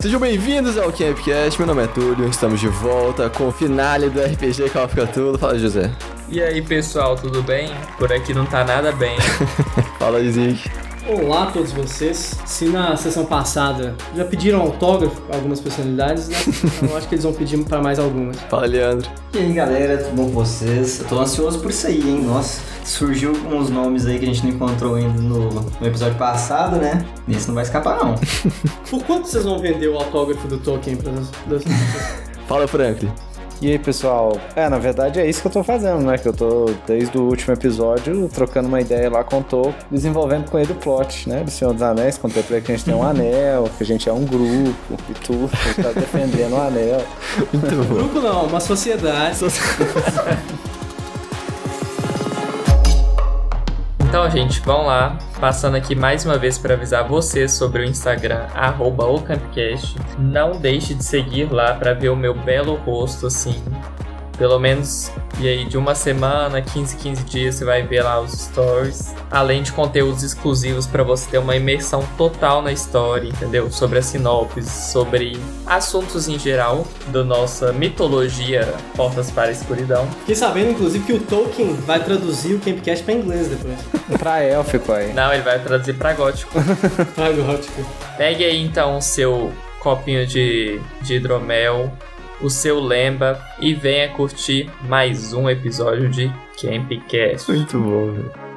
Sejam bem-vindos ao Campcast, meu nome é Túlio, estamos de volta com o finale do RPG Call of Cthulhu. Fala, José. E aí, pessoal, tudo bem? Por aqui não tá nada bem. Fala, Zig. Olá a todos vocês. Se na sessão passada já pediram autógrafo para algumas personalidades, né? Então, eu acho que eles vão pedir para mais algumas. Fala, Leandro. E aí, galera, tudo bom com vocês? Eu tô ansioso por isso aí, hein? Nossa, surgiu uns nomes aí que a gente não encontrou ainda no, no episódio passado, né? Esse não vai escapar, não. Por quanto vocês vão vender o autógrafo do Tolkien para as Fala, Franklin. E aí, pessoal? É, na verdade é isso que eu tô fazendo, né? Que eu tô, desde o último episódio, trocando uma ideia lá com o Tô, desenvolvendo com ele o plot, né? Do Senhor dos Anéis. Contei pra ele que a gente tem um anel, que a gente é um grupo e tudo. Ele tá defendendo o anel. Muito bom. Grupo não, uma sociedade. Então, gente, vamos lá. Passando aqui mais uma vez para avisar vocês sobre o Instagram, arroba. Não deixe de seguir lá para ver o meu belo rosto, assim. Pelo menos, e aí, de uma semana, 15, 15 dias, você vai ver lá os stories. Além de conteúdos exclusivos para você ter uma imersão total na história, entendeu? Sobre a sinopse, sobre assuntos em geral da nossa mitologia Portas para a Escuridão. Fiquei sabendo, inclusive, que o Tolkien vai traduzir o Campcast para inglês depois. pra élfico aí. Não, ele vai traduzir para gótico. Ah, gótico. Pegue aí então o seu copinho de, de hidromel, o seu lemba e venha curtir mais um episódio de Campcast. Muito bom, velho.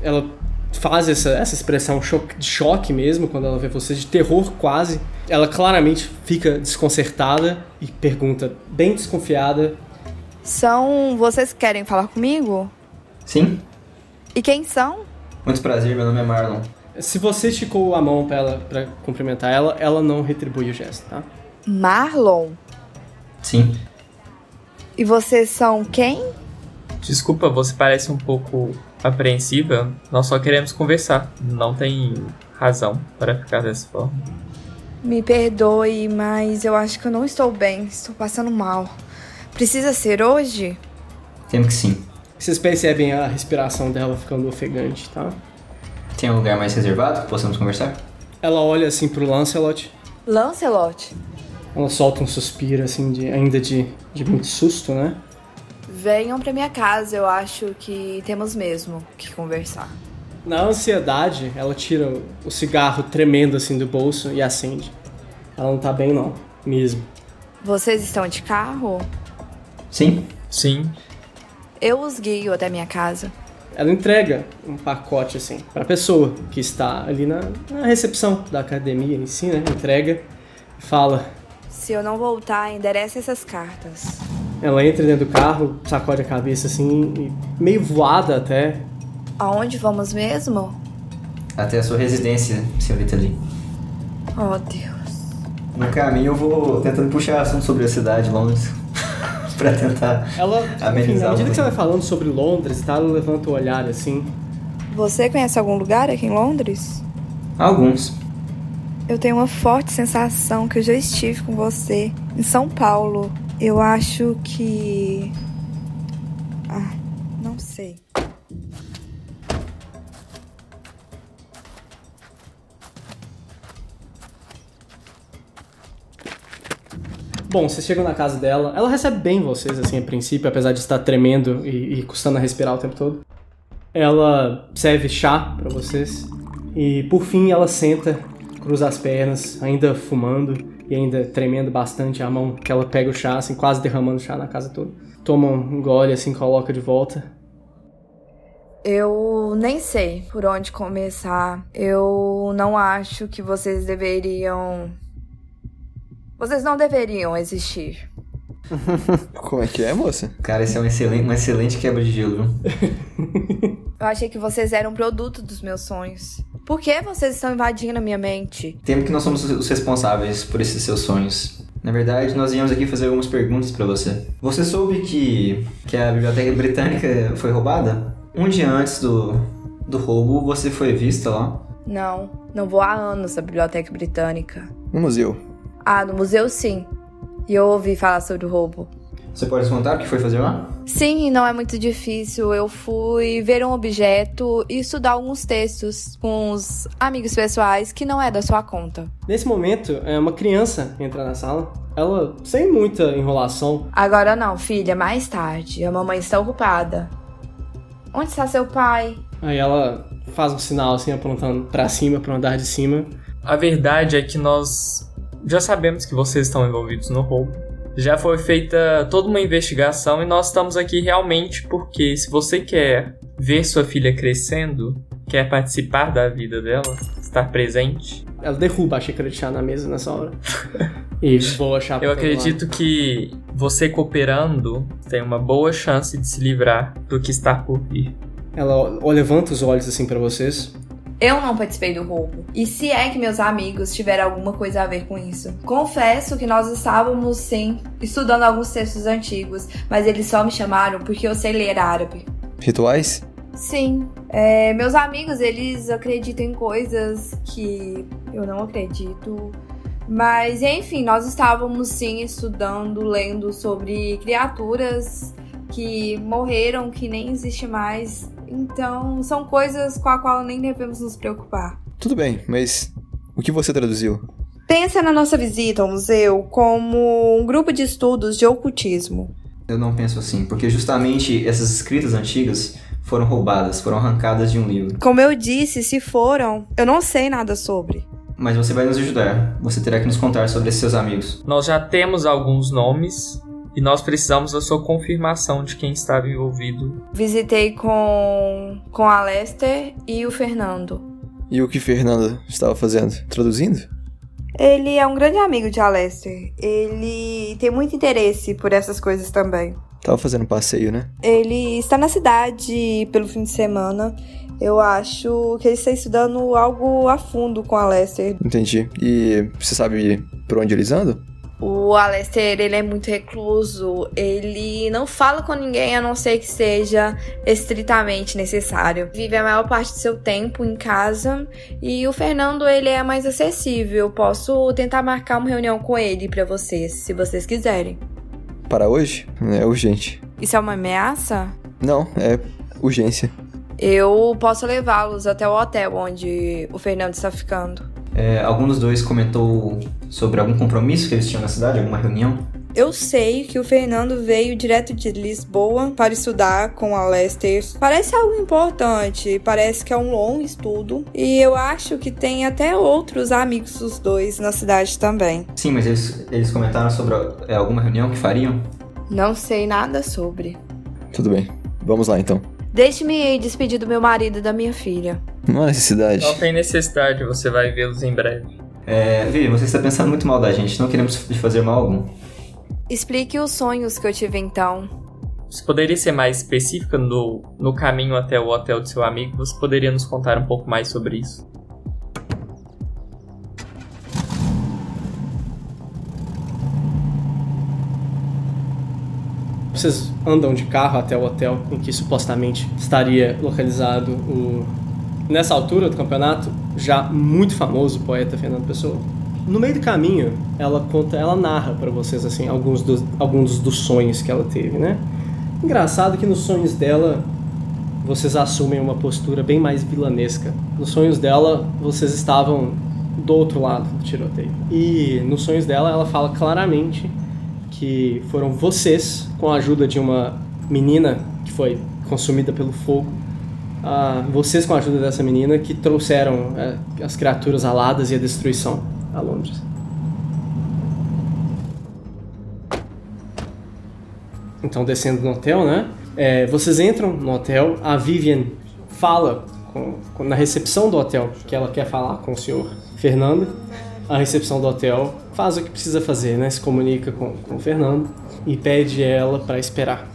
Ela faz essa, essa expressão choque- de choque mesmo, quando ela vê você, de terror quase. Ela claramente fica desconcertada e pergunta, bem desconfiada, São vocês que querem falar comigo? Sim? E quem são? Muito prazer, meu nome é Marlon. Se você esticou a mão pra ela para cumprimentar ela, ela não retribui o gesto, tá? Marlon. Sim. E vocês são quem? Desculpa, você parece um pouco apreensiva. Nós só queremos conversar. Não tem razão para ficar dessa forma. Me perdoe, mas eu acho que eu não estou bem. Estou passando mal. Precisa ser hoje? Temo que sim. Vocês percebem a respiração dela ficando ofegante, tá? Tem um lugar mais reservado que possamos conversar? Ela olha assim pro Lancelot, Lancelot, ela solta um suspiro assim, de, ainda de, de muito susto, né? Venham pra minha casa. Eu acho que temos mesmo que conversar. Na ansiedade, ela tira o cigarro tremendo assim do bolso e acende. Ela não tá bem não, mesmo. Vocês estão de carro? Sim? Sim, Eu os guio até minha casa. Ela entrega um pacote assim pra pessoa que está ali na, na recepção da academia em si, né? Entrega e fala. Se eu não voltar, enderece essas cartas. Ela entra dentro do carro, sacode a cabeça assim, meio voada até. Aonde vamos mesmo? Até a sua residência, senhorita Lee. Oh, Deus. No caminho eu vou tentando puxar assunto sobre a cidade, Londres. pra tentar Ela, enfim, amenizar à o medida que você vai falando sobre Londres e tal, ela levanta o olhar assim. Você conhece algum lugar aqui em Londres? Alguns. Eu tenho uma forte sensação que eu já estive com você em São Paulo. Eu acho que. Ah, não sei. Bom, vocês chegam na casa dela. Ela recebe bem vocês, assim, a princípio, apesar de estar tremendo e, e custando a respirar o tempo todo. Ela serve chá pra vocês. E por fim ela senta, cruza as pernas, ainda fumando e ainda tremendo bastante a mão que ela pega o chá, assim, quase derramando chá na casa toda. Toma um gole, assim, coloca de volta. Eu nem sei por onde começar. Eu não acho que vocês deveriam. Vocês não deveriam existir. Como é que é, moça? Cara, esse é um excelente, uma excelente quebra de gelo, viu? Eu achei que vocês eram produto dos meus sonhos. Por que vocês estão invadindo a minha mente? Temo que nós somos os responsáveis por esses seus sonhos. Na verdade, nós viemos aqui fazer algumas perguntas pra você. Você soube que, que a Biblioteca Britânica foi roubada? Um dia antes do, do roubo, você foi vista lá. Não, não vou há anos à Biblioteca Britânica. No museu. Ah, no museu sim. E eu ouvi falar sobre o roubo. Você pode contar o que foi fazer lá? Sim, não é muito difícil. Eu fui ver um objeto e estudar alguns textos com os amigos pessoais que não é da sua conta. Nesse momento, é uma criança entra na sala. Ela, sem muita enrolação, Agora não, filha, mais tarde. A mamãe está ocupada. Onde está seu pai? aí ela faz um sinal assim, apontando pra cima, pro andar de cima. A verdade é que nós já sabemos que vocês estão envolvidos no roubo. Já foi feita toda uma investigação e nós estamos aqui realmente porque se você quer ver sua filha crescendo, quer participar da vida dela, estar presente, Ela derruba a xícara de chá na mesa nessa hora. e voa a chapa. eu lado. acredito que você cooperando tem uma boa chance de se livrar do que está por vir. Ela ó, levanta os olhos assim pra vocês. Eu não participei do roubo. E se é que meus amigos tiveram alguma coisa a ver com isso? Confesso que nós estávamos, sim, estudando alguns textos antigos, mas eles só me chamaram porque eu sei ler árabe. Rituais? Sim, é, meus amigos, eles acreditam em coisas que eu não acredito. Mas, enfim, nós estávamos sim estudando, lendo sobre criaturas que morreram, que nem existe mais. Então, são coisas com a qual nem devemos nos preocupar. Tudo bem, mas o que você traduziu? Pensa na nossa visita ao museu como um grupo de estudos de ocultismo. Eu não penso assim, porque justamente essas escritas antigas foram roubadas, foram arrancadas de um livro. Como eu disse, se foram, eu não sei nada sobre. Mas você vai nos ajudar. Você terá que nos contar sobre esses seus amigos. Nós já temos alguns nomes e nós precisamos da sua confirmação de quem estava envolvido. Visitei com, com a Lester e o Fernando. E o que Fernanda estava fazendo? Traduzindo? Ele é um grande amigo de Alester. Ele tem muito interesse por essas coisas também. Tava fazendo um passeio, né? Ele está na cidade pelo fim de semana. Eu acho que ele está estudando algo a fundo com Alester. Entendi. E você sabe por onde eles andam? O Alester, ele é muito recluso. Ele não fala com ninguém a não ser que seja estritamente necessário. Vive a maior parte do seu tempo em casa. E o Fernando, ele é mais acessível. Eu posso tentar marcar uma reunião com ele pra vocês, se vocês quiserem. Para hoje? É urgente. Isso é uma ameaça? Não, é urgência. Eu posso levá-los até o hotel onde o Fernando está ficando. É, algum dos dois comentou sobre algum compromisso que eles tinham na cidade, alguma reunião? Eu sei que o Fernando veio direto de Lisboa para estudar com a Lester. Parece algo importante, parece que é um longo estudo. E eu acho que tem até outros amigos dos dois na cidade também. Sim, mas eles, eles comentaram sobre é, alguma reunião que fariam? Não sei nada sobre. Tudo bem. Vamos lá então. Deixe-me ir despedir do meu marido e da minha filha. Não há necessidade. Não tem necessidade, você vai vê-los em breve. É, Vivi, você está pensando muito mal da gente, não queremos lhe fazer mal algum. Explique os sonhos que eu tive então. Você poderia ser mais específica no, no caminho até o hotel do seu amigo? Você poderia nos contar um pouco mais sobre isso? Vocês andam de carro até o hotel em que supostamente estaria localizado o. Nessa altura do campeonato, já muito famoso poeta Fernando Pessoa. No meio do caminho, ela conta, ela narra para vocês assim alguns dos, alguns dos sonhos que ela teve, né? Engraçado que nos sonhos dela vocês assumem uma postura bem mais vilanesca. Nos sonhos dela, vocês estavam do outro lado do tiroteio. E nos sonhos dela, ela fala claramente que foram vocês, com a ajuda de uma menina que foi consumida pelo fogo, ah, vocês, com a ajuda dessa menina, que trouxeram eh, as criaturas aladas e a destruição a Londres. Então, descendo no hotel, né? É, vocês entram no hotel, a Vivian fala com- com- na recepção do hotel que ela quer falar com o senhor Fernando. A recepção do hotel faz o que precisa fazer, né? Se comunica com, com o Fernando e pede ela para esperar.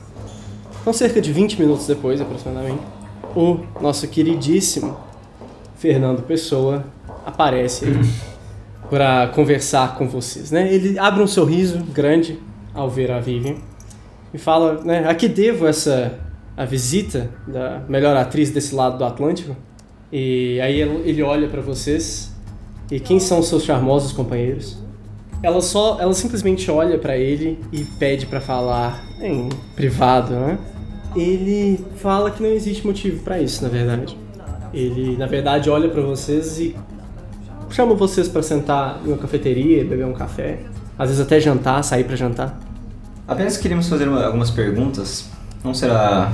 Então, cerca de 20 minutos depois, aproximadamente, o nosso queridíssimo Fernando Pessoa aparece aí para conversar com vocês, né? Ele abre um sorriso grande ao ver a Vivian e fala, né, a que devo essa a visita da melhor atriz desse lado do Atlântico? E aí ele olha pra vocês. E quem são os seus charmosos companheiros? Ela só, ela simplesmente olha pra ele e pede pra falar em privado, né? Ele fala que não existe motivo pra isso, na verdade. Ele, na verdade, olha pra vocês e chama vocês pra sentar em uma cafeteria, beber um café, às vezes até jantar, sair pra jantar. Apenas queríamos fazer uma- algumas perguntas. Não será.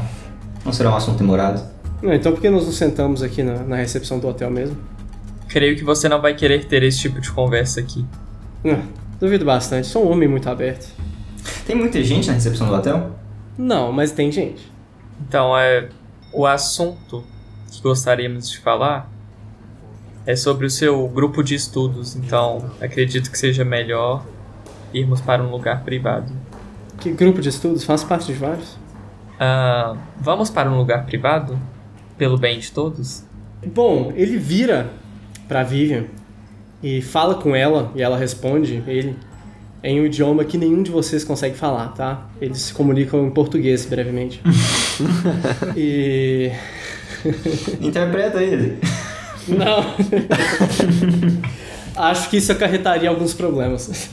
Não será um assunto demorado. Não, então por que nós nos sentamos aqui na, na recepção do hotel mesmo? Creio que você não vai querer ter esse tipo de conversa aqui. Ah, duvido bastante, sou um homem muito aberto. Tem muita gente na recepção do hotel? Não, mas tem gente. Então, é o assunto que gostaríamos de falar é sobre o seu grupo de estudos. Então, acredito que seja melhor irmos para um lugar privado. Que grupo de estudos? Faz parte de vários? Ah, vamos para um lugar privado? Pelo bem de todos? Bom, ele vira pra Vivian e fala com ela, e ela responde ele em um idioma que nenhum de vocês consegue falar, tá? Eles se comunicam em português brevemente. e. Interpreta ele. Não! Acho que isso acarretaria alguns problemas.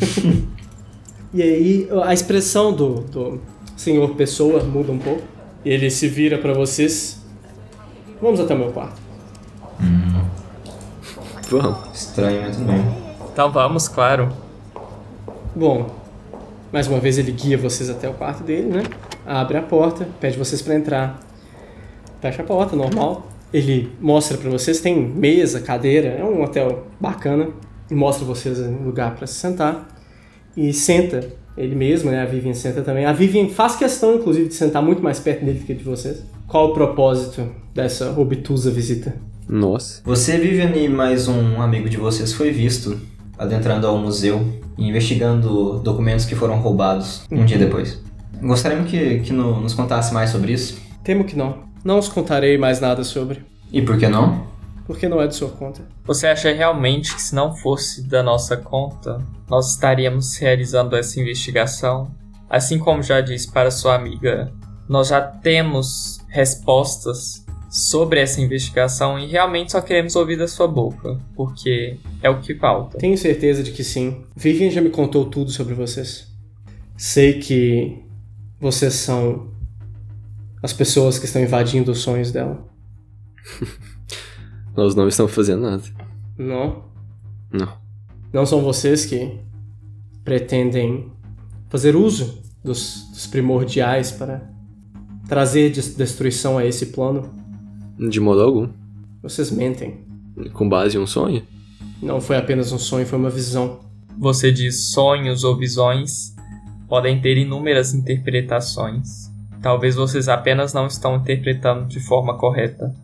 e aí, a expressão do, do senhor Pessoa muda um pouco. Ele se vira pra vocês. Vamos até o meu quarto. Vamos. Estranho, mas bem. Então vamos, claro. Bom, mais uma vez ele guia vocês até o quarto dele, né? Abre a porta, pede vocês pra entrar. Fecha a porta, normal. Ele mostra pra vocês, tem mesa, cadeira, é um hotel bacana. E mostra vocês um lugar pra se sentar. E senta, ele mesmo, né? A Vivian senta também. A Vivian faz questão, inclusive, de sentar muito mais perto dele do que de vocês. Qual o propósito dessa obtusa visita? Nossa. Você, Vivian e mais um amigo de vocês foi visto adentrando ao museu e investigando documentos que foram roubados um dia depois. Gostaríamos que, que no- nos contasse mais sobre isso. Temo que não. Não os contarei mais nada sobre, E por que não? porque não é de sua conta. Você acha realmente que se não fosse da nossa conta, nós estaríamos realizando essa investigação? Assim como já disse para sua amiga, nós já temos respostas sobre essa investigação e realmente só queremos ouvir da sua boca, porque é o que falta. Tenho certeza de que sim. Vivian já me contou tudo sobre vocês. Sei que vocês são as pessoas que estão invadindo os sonhos dela. Nós não estamos fazendo nada. Não? Não. Não são vocês que pretendem fazer uso dos, dos primordiais para trazer des- destruição a esse plano? De modo algum. Vocês mentem. Com base em um sonho? Não foi apenas um sonho, foi uma visão. Você diz sonhos ou visões podem ter inúmeras interpretações. Talvez vocês apenas não estão interpretando de forma correta,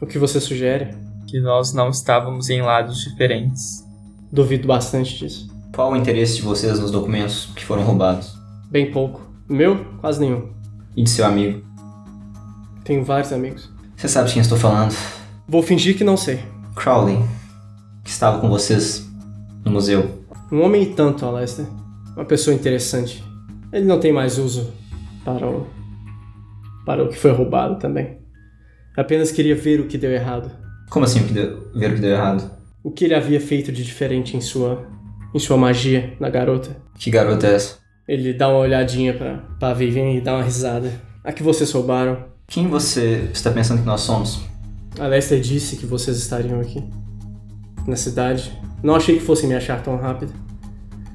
O que você sugere? que nós não estávamos em lados diferentes. Duvido bastante disso. Qual o interesse de vocês nos documentos que foram roubados? Bem pouco. O meu? Quase nenhum. E de seu amigo? Tenho vários amigos. Você sabe de quem estou falando? Vou fingir que não sei. Crowley, que estava com vocês no museu. Um homem e tanto, Alester. Uma pessoa interessante. Ele não tem mais uso para o. para o que foi roubado também. Apenas queria ver o que deu errado. Como assim o que deu, ver o que deu errado? O que ele havia feito de diferente em sua. em sua magia na garota. Que garota é essa? Ele dá uma olhadinha pra, pra Vivian e dá uma risada. A que vocês roubaram. Quem você está pensando que nós somos? A Lester disse que vocês estariam aqui. Na cidade. Não achei que fossem me achar tão rápido.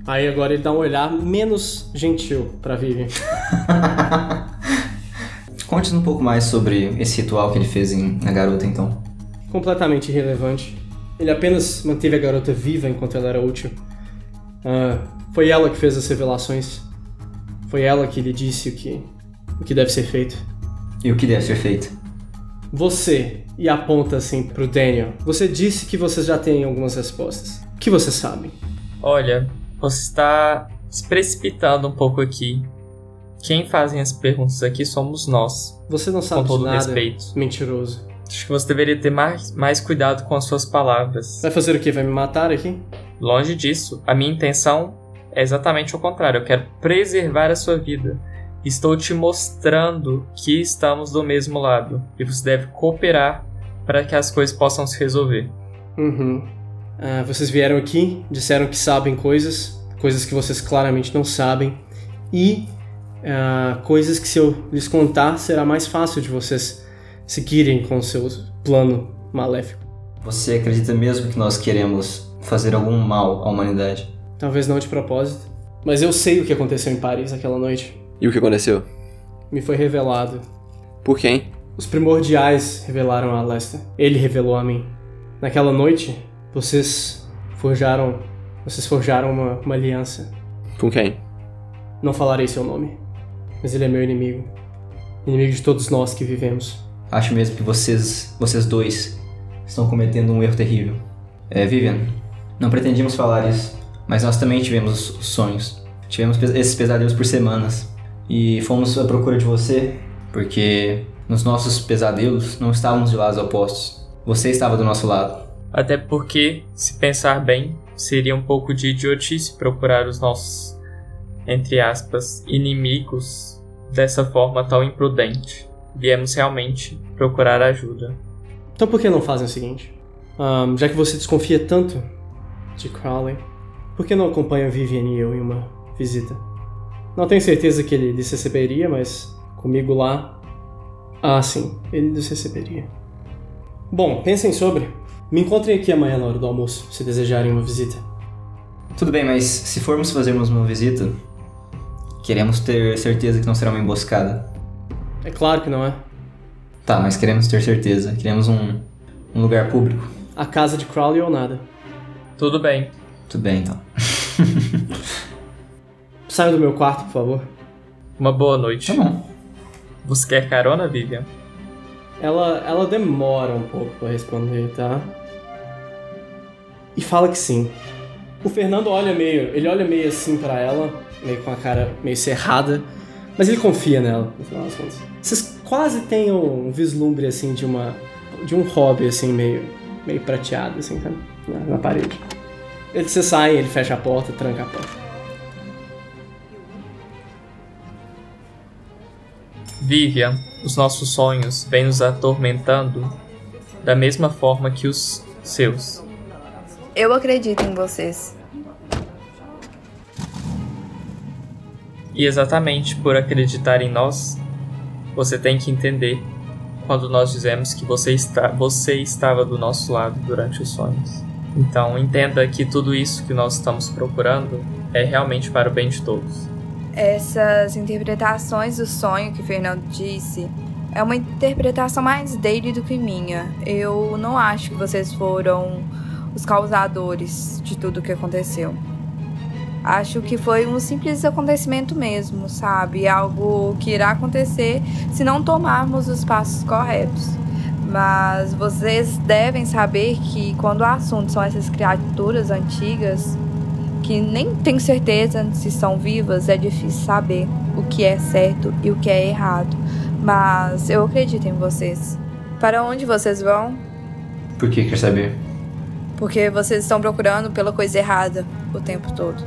Aí agora ele dá um olhar menos gentil pra Vivian. Conte-nos um pouco mais sobre esse ritual que ele fez em, na garota, então. completamente irrelevante. Ele apenas manteve a garota viva enquanto ela era útil. Ah, foi ela que fez as revelações. Foi ela que lhe disse o que, o que deve ser feito. E o que deve ser feito? Você, e aponta assim pro Daniel, você disse que vocês já têm algumas respostas. O que vocês sabem? Olha, você está se precipitando um pouco aqui. Quem fazem as perguntas aqui somos nós, Você não sabe com de todo nada, respeito. mentiroso. Acho que você deveria ter mais, mais cuidado com as suas palavras. Vai fazer o quê? Vai me matar aqui? Longe disso, a minha intenção é exatamente o contrário. Eu quero preservar a sua vida. Estou te mostrando que estamos do mesmo lado e você deve cooperar para que as coisas possam se resolver. Uhum. Ah, vocês vieram aqui, disseram que sabem coisas, coisas que vocês claramente não sabem, e ah, coisas que se eu lhes contar será mais fácil de vocês seguirem com o seu plano maléfico. Você acredita mesmo que nós queremos fazer algum mal à humanidade? Talvez não de propósito, mas eu sei o que aconteceu em Paris aquela noite. E o que aconteceu? Me foi revelado. Por quem? Os primordiais revelaram a Lester. Ele revelou a mim. Naquela noite, vocês forjaram. Vocês forjaram uma, uma aliança. Com quem? Não falarei seu nome, mas ele é meu inimigo. Inimigo de todos nós que vivemos. Acho mesmo que vocês, vocês dois, estão cometendo um erro terrível. É, Vivian, não pretendíamos falar isso, mas nós também tivemos os sonhos. Tivemos esses pesadelos por semanas. E fomos à procura de você, porque nos nossos pesadelos não estávamos de lados opostos. Você estava do nosso lado. Até porque, se pensar bem, seria um pouco de idiotice procurar os nossos, entre aspas, inimigos dessa forma tão imprudente. Viemos realmente procurar ajuda. Então por que não fazem o seguinte? Ahn, já que você desconfia tanto de Crowley, por que não acompanha Vivian e eu em uma visita? Não tenho certeza que ele lhes receberia, mas comigo lá. Ah, sim, ele lhes receberia. Bom, pensem sobre. Me encontrem aqui amanhã na hora do almoço, se desejarem uma visita. Tudo bem, mas se formos fazermos uma visita, queremos ter certeza que não será uma emboscada. É claro que não é. Tá, mas queremos ter certeza. Queremos um, um lugar público. A casa de Crowley ou nada. Tudo bem. Tudo bem, então. Saiam do meu quarto, por favor. Uma boa noite. Tá bom. Você quer carona, Vivian? Ela, ela demora um pouco pra responder, tá? E fala que sim. O Fernando olha meio, ele olha meio assim pra ela, meio com a cara meio cerrada, mas ele confia nela, no final das contas. Vocês quase têm um vislumbre assim de uma de um hobby assim meio meio prateado assim, sabe? Na, na parede. Ele você sai, ele fecha a porta, tranca a porta. Vivian, os nossos sonhos vêm nos atormentando da mesma forma que os seus. Eu acredito em vocês. E exatamente por acreditar em nós, você tem que entender quando nós dizemos que você, está, você estava do nosso lado durante os sonhos. Então entenda que tudo isso que nós estamos procurando é realmente para o bem de todos. Essas interpretações do sonho que o Fernando disse é uma interpretação mais dele do que minha. Eu não acho que vocês foram os causadores de tudo o que aconteceu. Acho que foi um simples acontecimento mesmo, sabe? Algo que irá acontecer se não tomarmos os passos corretos. Mas vocês devem saber que quando o assunto são essas criaturas antigas, que nem tenho certeza se são vivas, é difícil saber o que é certo e o que é errado. Mas eu acredito em vocês. Para onde vocês vão? Por que quer saber? Porque vocês estão procurando pela coisa errada o tempo todo.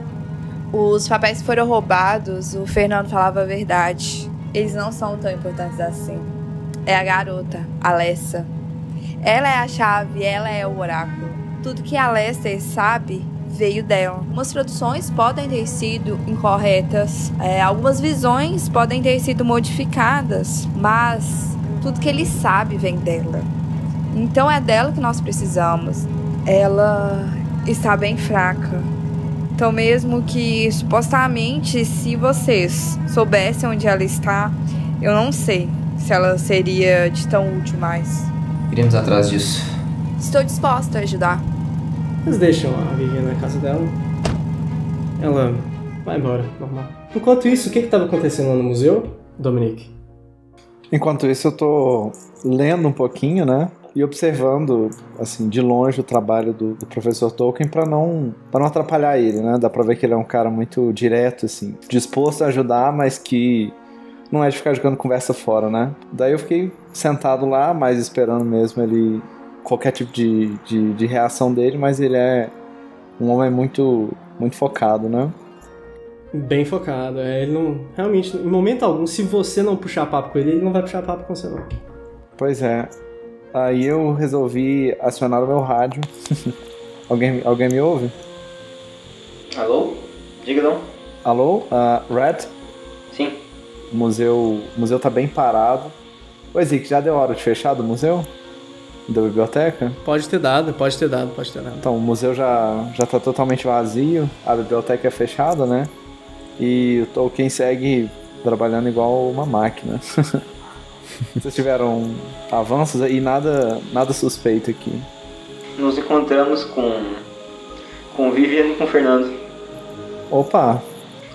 Os papéis foram roubados, o Fernando falava a verdade. Eles não são tão importantes assim. É a garota, a Alessa. Ela é a chave, ela é o oráculo. Tudo que a Lester sabe veio dela. Algumas traduções podem ter sido incorretas, é, algumas visões podem ter sido modificadas, mas tudo que ele sabe vem dela. Então é dela que nós precisamos. Ela está bem fraca. Então, mesmo que supostamente, se vocês soubessem onde ela está, eu não sei se ela seria de tão útil mais. Iremos atrás disso. Estou disposta a ajudar. Eles deixam a Vivian na casa dela. Ela vai embora, normal. Enquanto isso, o que estava acontecendo no museu, Dominique? Enquanto isso, eu tô lendo um pouquinho, né? E observando, assim, de longe o trabalho do, do professor Tolkien para não, não atrapalhar ele, né? Dá pra ver que ele é um cara muito direto, assim, disposto a ajudar, mas que não é de ficar jogando conversa fora, né? Daí eu fiquei sentado lá, mais esperando mesmo ele. Qualquer tipo de, de, de reação dele, mas ele é um homem muito, muito focado, né? Bem focado. É, ele não. Realmente, em momento algum, se você não puxar papo com ele, ele não vai puxar papo com você, não. Pois é. Aí eu resolvi acionar o meu rádio. alguém, alguém me ouve? Alô? Diga não. Alô? Uh, Red? Sim. O museu, o museu tá bem parado. Oi, Zic, já deu hora de fechar do museu? Da biblioteca? Pode ter dado, pode ter dado, pode ter dado. Então, o museu já, já tá totalmente vazio, a biblioteca é fechada, né? E o Tolkien segue trabalhando igual uma máquina. Vocês tiveram avanços e nada, nada suspeito aqui. Nos encontramos com com Vivian e com o Fernando. Opa!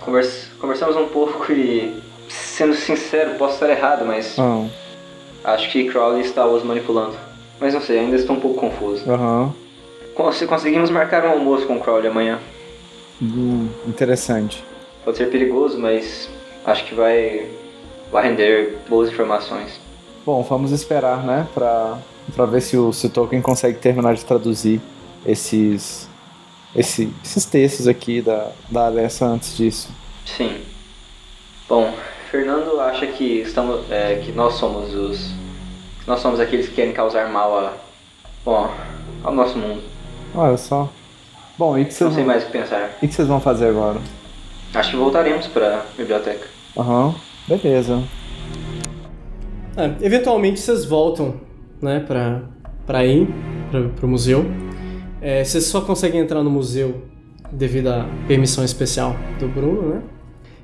Convers, conversamos um pouco e, sendo sincero, posso estar errado, mas Ah, acho que Crowley está os manipulando. Mas não sei, ainda estou um pouco confuso. Aham. Cons- Conseguimos marcar um almoço com o Crowley amanhã. Hum, interessante. Pode ser perigoso, mas acho que vai, vai render boas informações. Bom, vamos esperar, né? Pra, pra ver se o, se o Tolkien consegue terminar de traduzir esses, esse- esses textos aqui da, da Alessa antes disso. Sim. Bom, Fernando acha que estamos, é, que nós somos os, nós somos aqueles que querem causar mal a, bom, ao nosso mundo. Olha só. Bom, e o que Não vocês sei vão, mais o que pensar. e o que vocês vão fazer agora? Acho que voltaremos para a biblioteca. Aham, beleza. É, eventualmente vocês voltam, né, pra, pra ir pra, pro museu. É, vocês só conseguem entrar no museu devido à permissão especial do Bruno, né?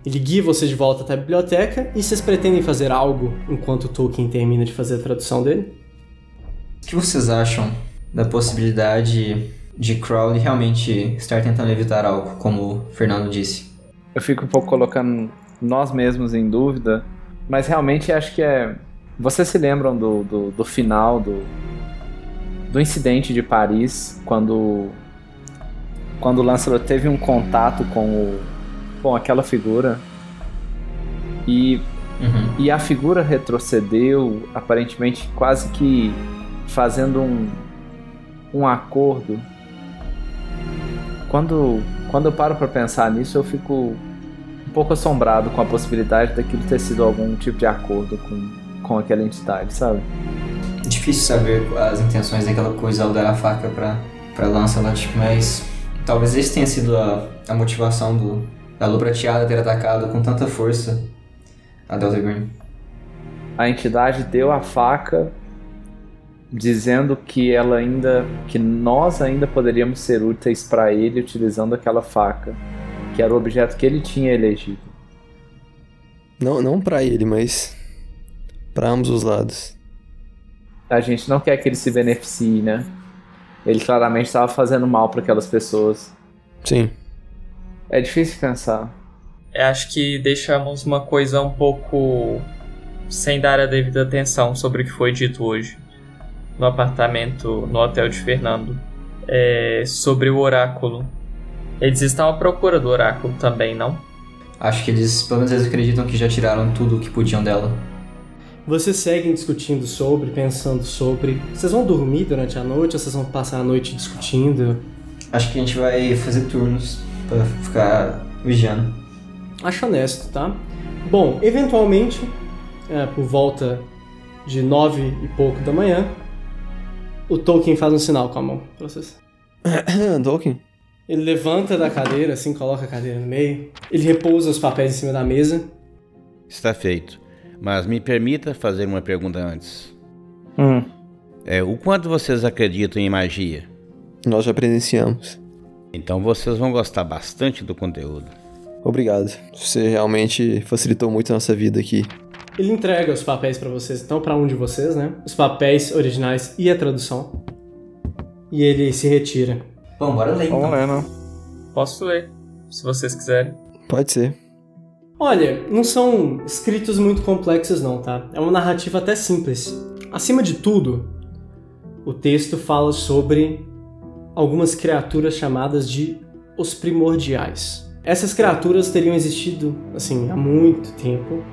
Ele guia vocês de volta até a biblioteca e vocês pretendem fazer algo enquanto o Tolkien termina de fazer a tradução dele? O que vocês acham da possibilidade de Crowley realmente estar tentando evitar algo, como o Fernando disse? Eu fico um pouco colocando nós mesmos em dúvida, mas realmente acho que é. Vocês se lembram do, do, do final do, do incidente de Paris, quando, quando o Lancelot teve um contato com o, com aquela figura e Uhum. E a figura retrocedeu, aparentemente quase que fazendo um, um acordo. Quando, quando eu paro para pensar nisso, eu fico um pouco assombrado com a possibilidade daquilo ter sido algum tipo de acordo com, com aquela entidade, sabe? Difícil saber as intenções daquela coisa ao dar a faca pra, pra Lancelot, mas talvez esse tenha sido a, a motivação do, da Lua Prateada ter atacado com tanta força a Delta Green. A entidade deu a faca dizendo que ela ainda que nós ainda poderíamos ser úteis para ele utilizando aquela faca, que era o objeto que ele tinha elegido. Não, não pra ele, mas pra ambos os lados. A gente não quer que ele se beneficie, né? Ele claramente estava fazendo mal para aquelas pessoas. Sim. É difícil pensar. Eu acho que deixamos uma coisa um pouco sem dar a devida atenção sobre o que foi dito hoje no apartamento, no hotel de Fernando, é, sobre o oráculo. Eles estão à procura do oráculo também, não? Acho que eles, pelo menos eles acreditam que já tiraram tudo o que podiam dela. Vocês seguem discutindo sobre, pensando sobre. Vocês vão dormir durante a noite ou vocês vão passar a noite discutindo? Acho que a gente vai fazer turnos pra ficar vigiando. Acho honesto, tá? Bom, eventualmente, é, por volta de nove e pouco da manhã, o Tolkien faz um sinal com a mão pra vocês. Tolkien? Ele levanta da cadeira, assim, coloca a cadeira no meio. Ele repousa os papéis em cima da mesa. Está feito. Mas me permita fazer uma pergunta antes. Hum. É, o quanto vocês acreditam em magia? Nós já presenciamos. Então vocês vão gostar bastante do conteúdo. Obrigado. Você realmente facilitou muito a nossa vida aqui. Ele entrega os papéis pra vocês, então pra um de vocês, né? Os papéis originais e a tradução. E ele se retira. Bom, bora ler então. Vamos lá, né? Posso ler, se vocês quiserem. Pode ser. Olha, não são escritos muito complexos não, tá? É uma narrativa até simples. Acima de tudo, o texto fala sobre algumas criaturas chamadas de os primordiais. Essas criaturas teriam existido, assim, há muito tempo,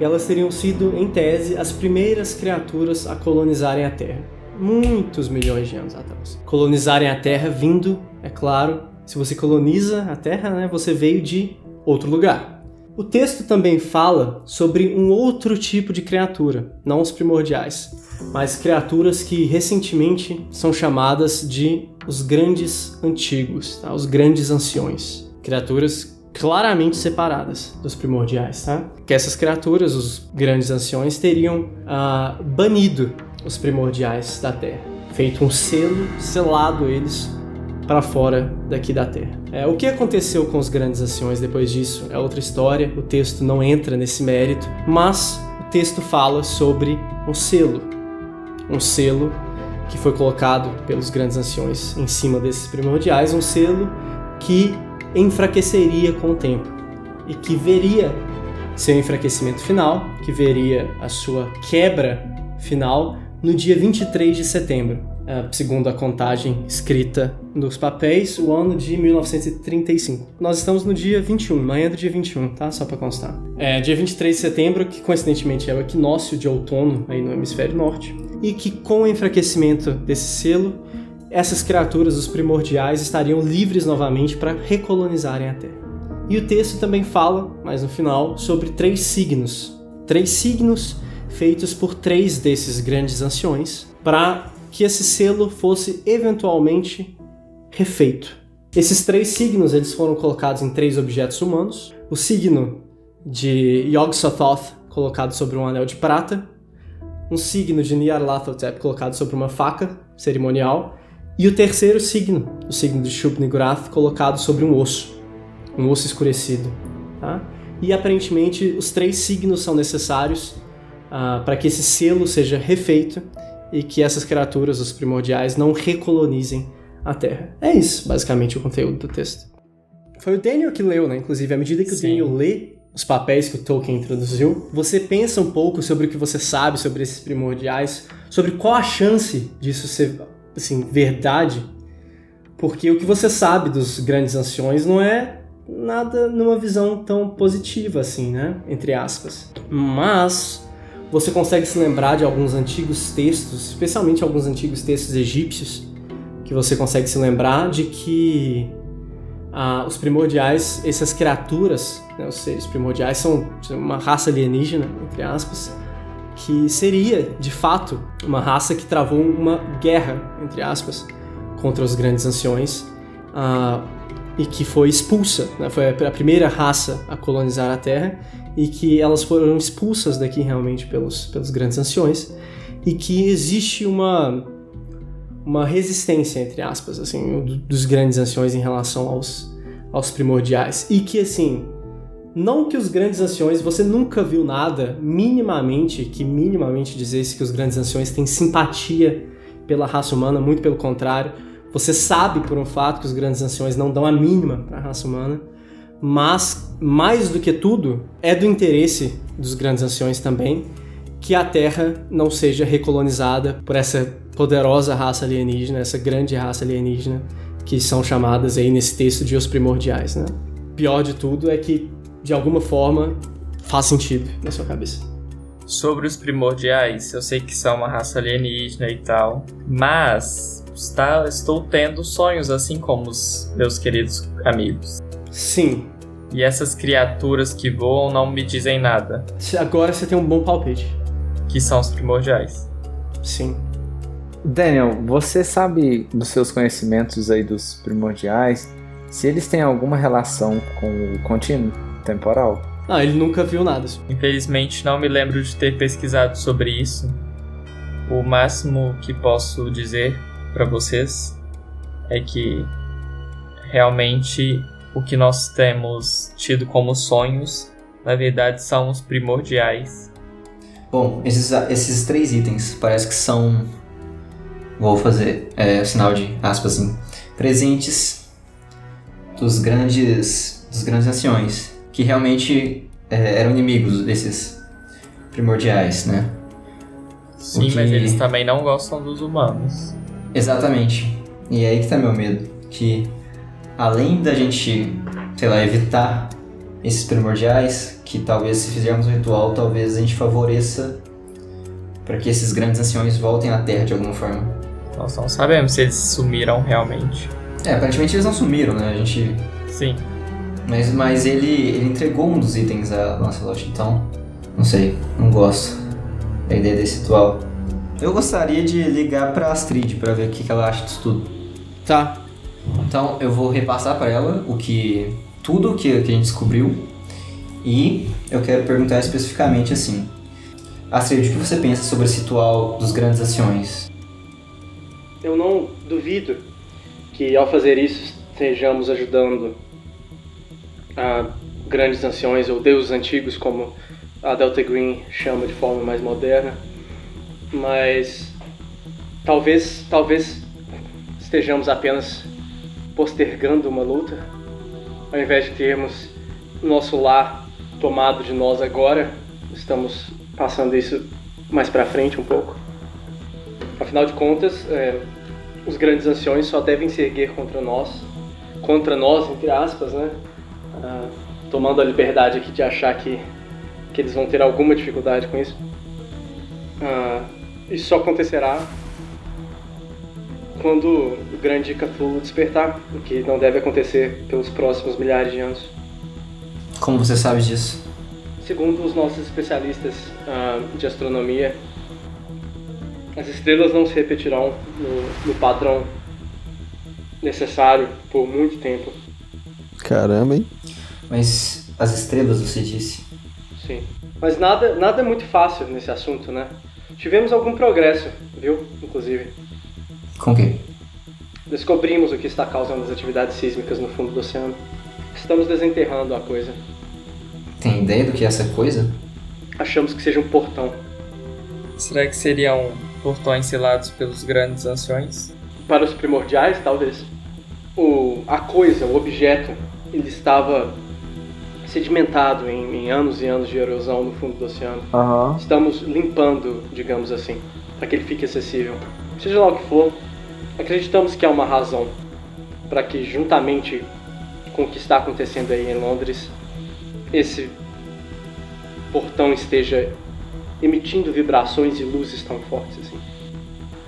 e elas teriam sido, em tese, as primeiras criaturas a colonizarem a Terra. Muitos milhões de anos atrás. Colonizarem a Terra vindo, é claro, se você coloniza a Terra, né, você veio de outro lugar. O texto também fala sobre um outro tipo de criatura, não os primordiais, mas criaturas que recentemente são chamadas de os grandes antigos, tá? os grandes anciões. Criaturas claramente separadas dos primordiais, tá? Que essas criaturas, os grandes anciões, teriam ah, banido os primordiais da Terra, feito um selo, selado eles para fora daqui da Terra. É, o que aconteceu com os grandes anciões depois disso é outra história, o texto não entra nesse mérito, mas o texto fala sobre um selo. Um selo que foi colocado pelos grandes anciões em cima desses primordiais, um selo que enfraqueceria com o tempo e que veria seu enfraquecimento final, que veria a sua quebra final no dia 23 de setembro, segundo a contagem escrita nos papéis, o ano de 1935. Nós estamos no dia 21, manhã do dia 21, tá? Só para constar. É dia 23 de setembro, que coincidentemente é o equinócio de outono aí no hemisfério norte, e que com o enfraquecimento desse selo, essas criaturas, os primordiais, estariam livres novamente para recolonizarem a Terra. E o texto também fala, mais no final, sobre três signos. Três signos feitos por três desses grandes anciões para que esse selo fosse eventualmente refeito. Esses três signos eles foram colocados em três objetos humanos. O signo de Yog-Sothoth colocado sobre um anel de prata, um signo de Nyarlathotep colocado sobre uma faca cerimonial e o terceiro signo, o signo de Shub-Niggurath colocado sobre um osso, um osso escurecido. Tá? E aparentemente os três signos são necessários uh, para que esse selo seja refeito e que essas criaturas, os primordiais, não recolonizem a Terra. É isso, basicamente, o conteúdo do texto. Foi o Daniel que leu, né? Inclusive, à medida que Sim. o Daniel lê os papéis que o Tolkien introduziu, você pensa um pouco sobre o que você sabe sobre esses primordiais, sobre qual a chance disso ser, assim, verdade, porque o que você sabe dos grandes anciões não é nada numa visão tão positiva assim, né? Entre aspas. Mas você consegue se lembrar de alguns antigos textos, especialmente alguns antigos textos egípcios, que você consegue se lembrar de que ah, os primordiais, essas criaturas, né, os seres primordiais, são uma raça alienígena, entre aspas, que seria, de fato, uma raça que travou uma guerra, entre aspas, contra os grandes anciões ah, e que foi expulsa, né, foi a primeira raça a colonizar a Terra e que elas foram expulsas daqui realmente pelos, pelos grandes anciões e que existe uma uma resistência entre aspas assim dos grandes anciões em relação aos aos primordiais. E que assim não que os grandes anciões você nunca viu nada minimamente que minimamente dizesse que os grandes anciões têm simpatia pela raça humana muito pelo contrário. Você sabe por um fato que os grandes anciões não dão a mínima para a raça humana mas mais do que tudo, é do interesse dos grandes anciões também que a Terra não seja recolonizada por essa poderosa raça alienígena, essa grande raça alienígena que são chamadas aí nesse texto de os primordiais, né? Pior de tudo é que de alguma forma faz sentido na sua cabeça. Sobre os primordiais, eu sei que são uma raça alienígena e tal, mas está, estou tendo sonhos assim como os meus queridos amigos. Sim. E essas criaturas que voam não me dizem nada. Agora você tem um bom palpite. Que são os primordiais. Sim. Daniel, você sabe dos seus conhecimentos aí dos primordiais se eles têm alguma relação com o contínuo temporal? Ah, ele nunca viu nada. Infelizmente não me lembro de ter pesquisado sobre isso. O máximo que posso dizer para vocês é que realmente o que nós temos tido como sonhos, na verdade, são os primordiais. Bom, esses, esses três itens parece que são. Vou fazer é, sinal de aspas assim. Presentes dos grandes, dos grandes anciões, que realmente é, eram inimigos desses primordiais, né? Sim, que... mas eles também não gostam dos humanos. Exatamente. E é aí que tá meu medo. Que além da gente, sei lá, evitar esses primordiais, que talvez se fizermos um ritual, talvez a gente favoreça para que esses grandes anciões voltem à Terra de alguma forma. Nós não sabemos se eles sumiram realmente. É, aparentemente eles não sumiram, né? A gente. Sim. Mas, mas ele, ele entregou um dos itens a Lancelot, então. Não sei, não gosto da ideia desse ritual. Eu gostaria de ligar pra Astrid pra ver o que, que ela acha disso tudo. Tá. Então eu vou repassar pra ela o que. tudo que, que a gente descobriu. E eu quero perguntar especificamente assim. Astrid, o que você pensa sobre esse ritual dos grandes anciões? Eu não duvido que ao fazer isso estejamos ajudando a grandes anciões ou deuses antigos, como a Delta Green chama de forma mais moderna. Mas talvez, talvez estejamos apenas postergando uma luta, ao invés de termos nosso lar tomado de nós agora, estamos passando isso mais para frente um pouco. Afinal de contas, é, os grandes anciões só devem se erguer contra nós, contra nós, entre aspas, né? Ah, tomando a liberdade aqui de achar que, que eles vão ter alguma dificuldade com isso. Ah, isso só acontecerá quando o grande Cthulhu despertar, o que não deve acontecer pelos próximos milhares de anos. Como você sabe disso? Segundo os nossos especialistas ah, de astronomia, as estrelas não se repetirão no, no padrão necessário por muito tempo. Caramba, hein? Mas as estrelas, você disse. Sim. Mas nada, nada é muito fácil nesse assunto, né? Tivemos algum progresso, viu? Inclusive. Com o quê? Descobrimos o que está causando as atividades sísmicas no fundo do oceano. Estamos desenterrando a coisa. Tem ideia do que é essa coisa? Achamos que seja um portão. Será que seriam portões selados pelos grandes anciões? Para os primordiais, talvez. O, a coisa, o objeto, ele estava sedimentado em, em anos e anos de erosão no fundo do oceano. Aham. Estamos limpando, digamos assim, para que ele fique acessível. Seja lá o que for, acreditamos que há uma razão para que, juntamente com o que está acontecendo aí em Londres, esse portão esteja emitindo vibrações e luzes tão fortes assim.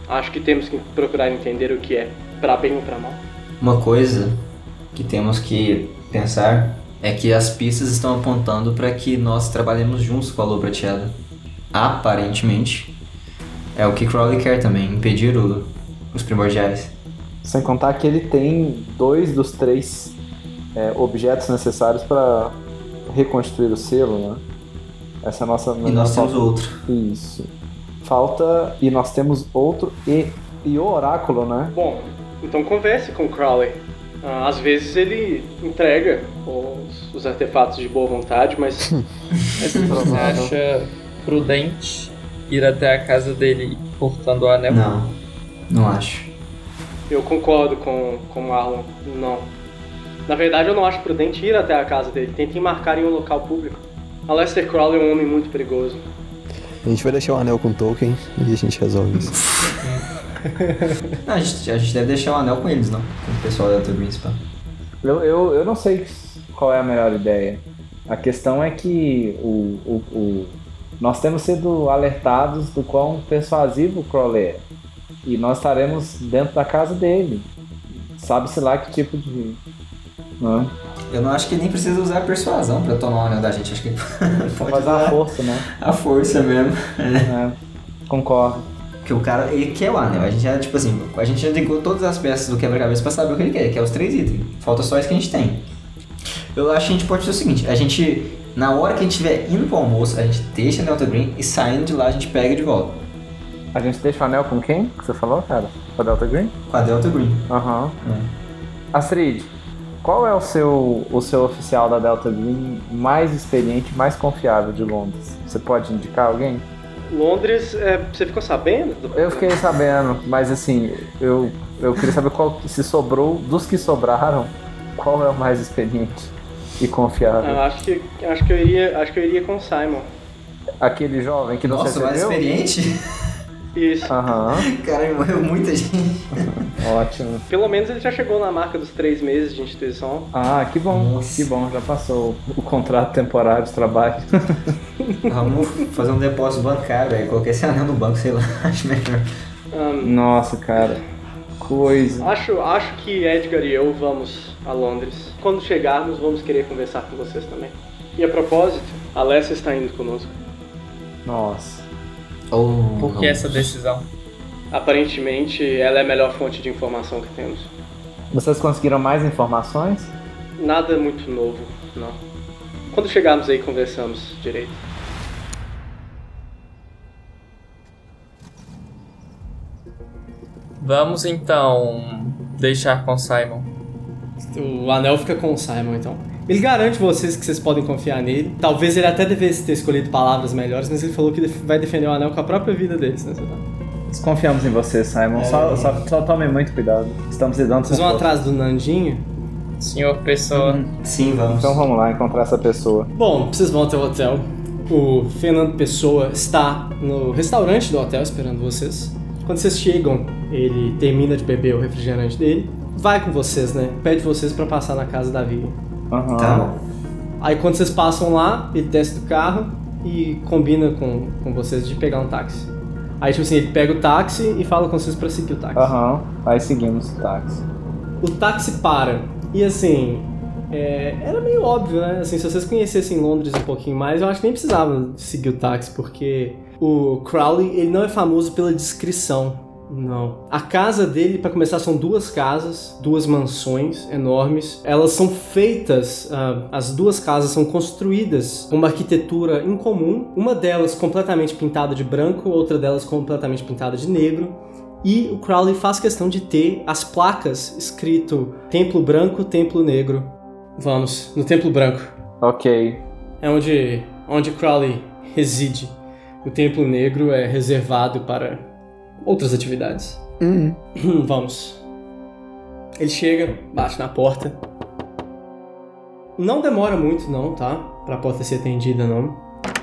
Acho que temos que procurar entender o que é, para bem ou para mal. Uma coisa que temos que pensar é que as pistas estão apontando para que nós trabalhemos juntos com a Prateada. Aparentemente, é o que Crowley quer também, impedir o- os primordiais. Sem contar que ele tem dois dos três é, objetos necessários para reconstruir o selo, né? Essa é a nossa. E nós temos outro. Isso. Falta. E nós temos outro e, e o oráculo, né? Bom, então converse com o Crowley. Ah, às vezes ele entrega os, os artefatos de boa vontade, mas Mas você acha prudente ir até a casa dele portando o anel? Não, não acho. eu concordo com, com o Marlon. Não. Na verdade, eu não acho prudente ir até a casa dele. Tentem marcar em um local público. Aleister Crowley é um homem muito perigoso. A gente vai deixar o anel com o Tolkien e a gente resolve isso. Não, a, gente, a gente deve deixar o anel com eles, não? Com o pessoal da Spa. Eu, eu, eu não sei qual é a melhor ideia. A questão é que o, o, o- nós temos sido alertados do quão persuasivo o Crowley é. E nós estaremos dentro da casa dele. Sabe-se lá que tipo de. Né? Eu não acho que nem precisa usar persuasão pra tomar o anel da gente. Acho que pode Mas a usar força, né? a força mesmo. É, concordo. Porque o cara, ele quer o anel. A gente já, tipo assim, a gente já ligou todas as peças do quebra-cabeça pra saber o que ele quer, que é os três itens. Falta só isso que a gente tem. Eu acho que a gente pode fazer o seguinte, a gente, na hora que a gente estiver indo pro almoço, a gente deixa a Delta Green e saindo de lá a gente pega de volta. A gente deixa o anel com quem? Que você falou, cara? Com a Delta Green? Com a Delta Green. Aham. Astrid, qual é o seu, o seu oficial da Delta Green mais experiente, mais confiável de Londres? Você pode indicar alguém? Londres, é, você ficou sabendo? Eu fiquei sabendo, mas assim, eu, eu queria saber qual se sobrou, dos que sobraram, qual é o mais experiente e confiável. Ah, acho que acho que eu iria acho que eu iria com o Simon. Aquele jovem que não Nossa, se mais experiente? Isso. Aham, Cara, morreu muita gente. ótimo. Pelo menos ele já chegou na marca dos três meses de instituição. Ah, que bom, Nossa. que bom, já passou o contrato temporário de trabalho. Vamos fazer um depósito bancário, aí coloquei esse anel no banco, sei lá, acho melhor. Ahn, Nossa, cara, coisa. acho, acho que Edgar e eu vamos a Londres. Quando chegarmos, vamos querer conversar com vocês também. E a propósito, a Alessia está indo conosco. Nossa. Oh, Por que essa decisão? Aparentemente, ela é a melhor fonte de informação que temos. Vocês conseguiram mais informações? Nada muito novo, não. Quando chegarmos aí, conversamos direito. Vamos então deixar com Simon. O anel fica com o Simon, então. Ele garante vocês que vocês podem confiar nele. Talvez ele até devesse ter escolhido palavras melhores, mas ele falou que vai defender o anel com a própria vida deles, né? Nós confiamos em você, Simon. Só, só, só tome muito cuidado. Estamos lidando com Vocês vão força. atrás do Nandinho? Senhor Pessoa, Sim, vamos. Então vamos lá encontrar essa pessoa. Bom, vocês vão até o hotel. O Fernando Pessoa está no restaurante do hotel esperando vocês. Quando vocês chegam, ele termina de beber o refrigerante dele. Vai com vocês, né? Pede vocês pra passar na casa da Vivian. Aham. Tá bom. Aí quando vocês passam lá, ele desce do carro e combina com, com vocês de pegar um táxi. Aí, tipo assim, ele pega o táxi e fala com vocês pra seguir o táxi. Aham. Aí seguimos o táxi. O táxi para. E assim, é, era meio óbvio, né? Assim, se vocês conhecessem Londres um pouquinho mais, eu acho que nem precisava seguir o táxi, porque o Crowley, ele não é famoso pela discrição. Não. A casa dele, pra começar, são duas casas, duas mansões enormes. Elas são feitas, ah, as duas casas são construídas com uma arquitetura incomum. Uma delas completamente pintada de branco, outra delas completamente pintada de negro. E o Crowley faz questão de ter as placas escrito Templo Branco, Templo Negro. Vamos, no Templo Branco. Ok. É onde, onde Crowley reside. O Templo Negro é reservado para outras atividades. Hum. Vamos. Ele chega, bate na porta. Não demora muito, não, tá? Pra porta ser atendida, não.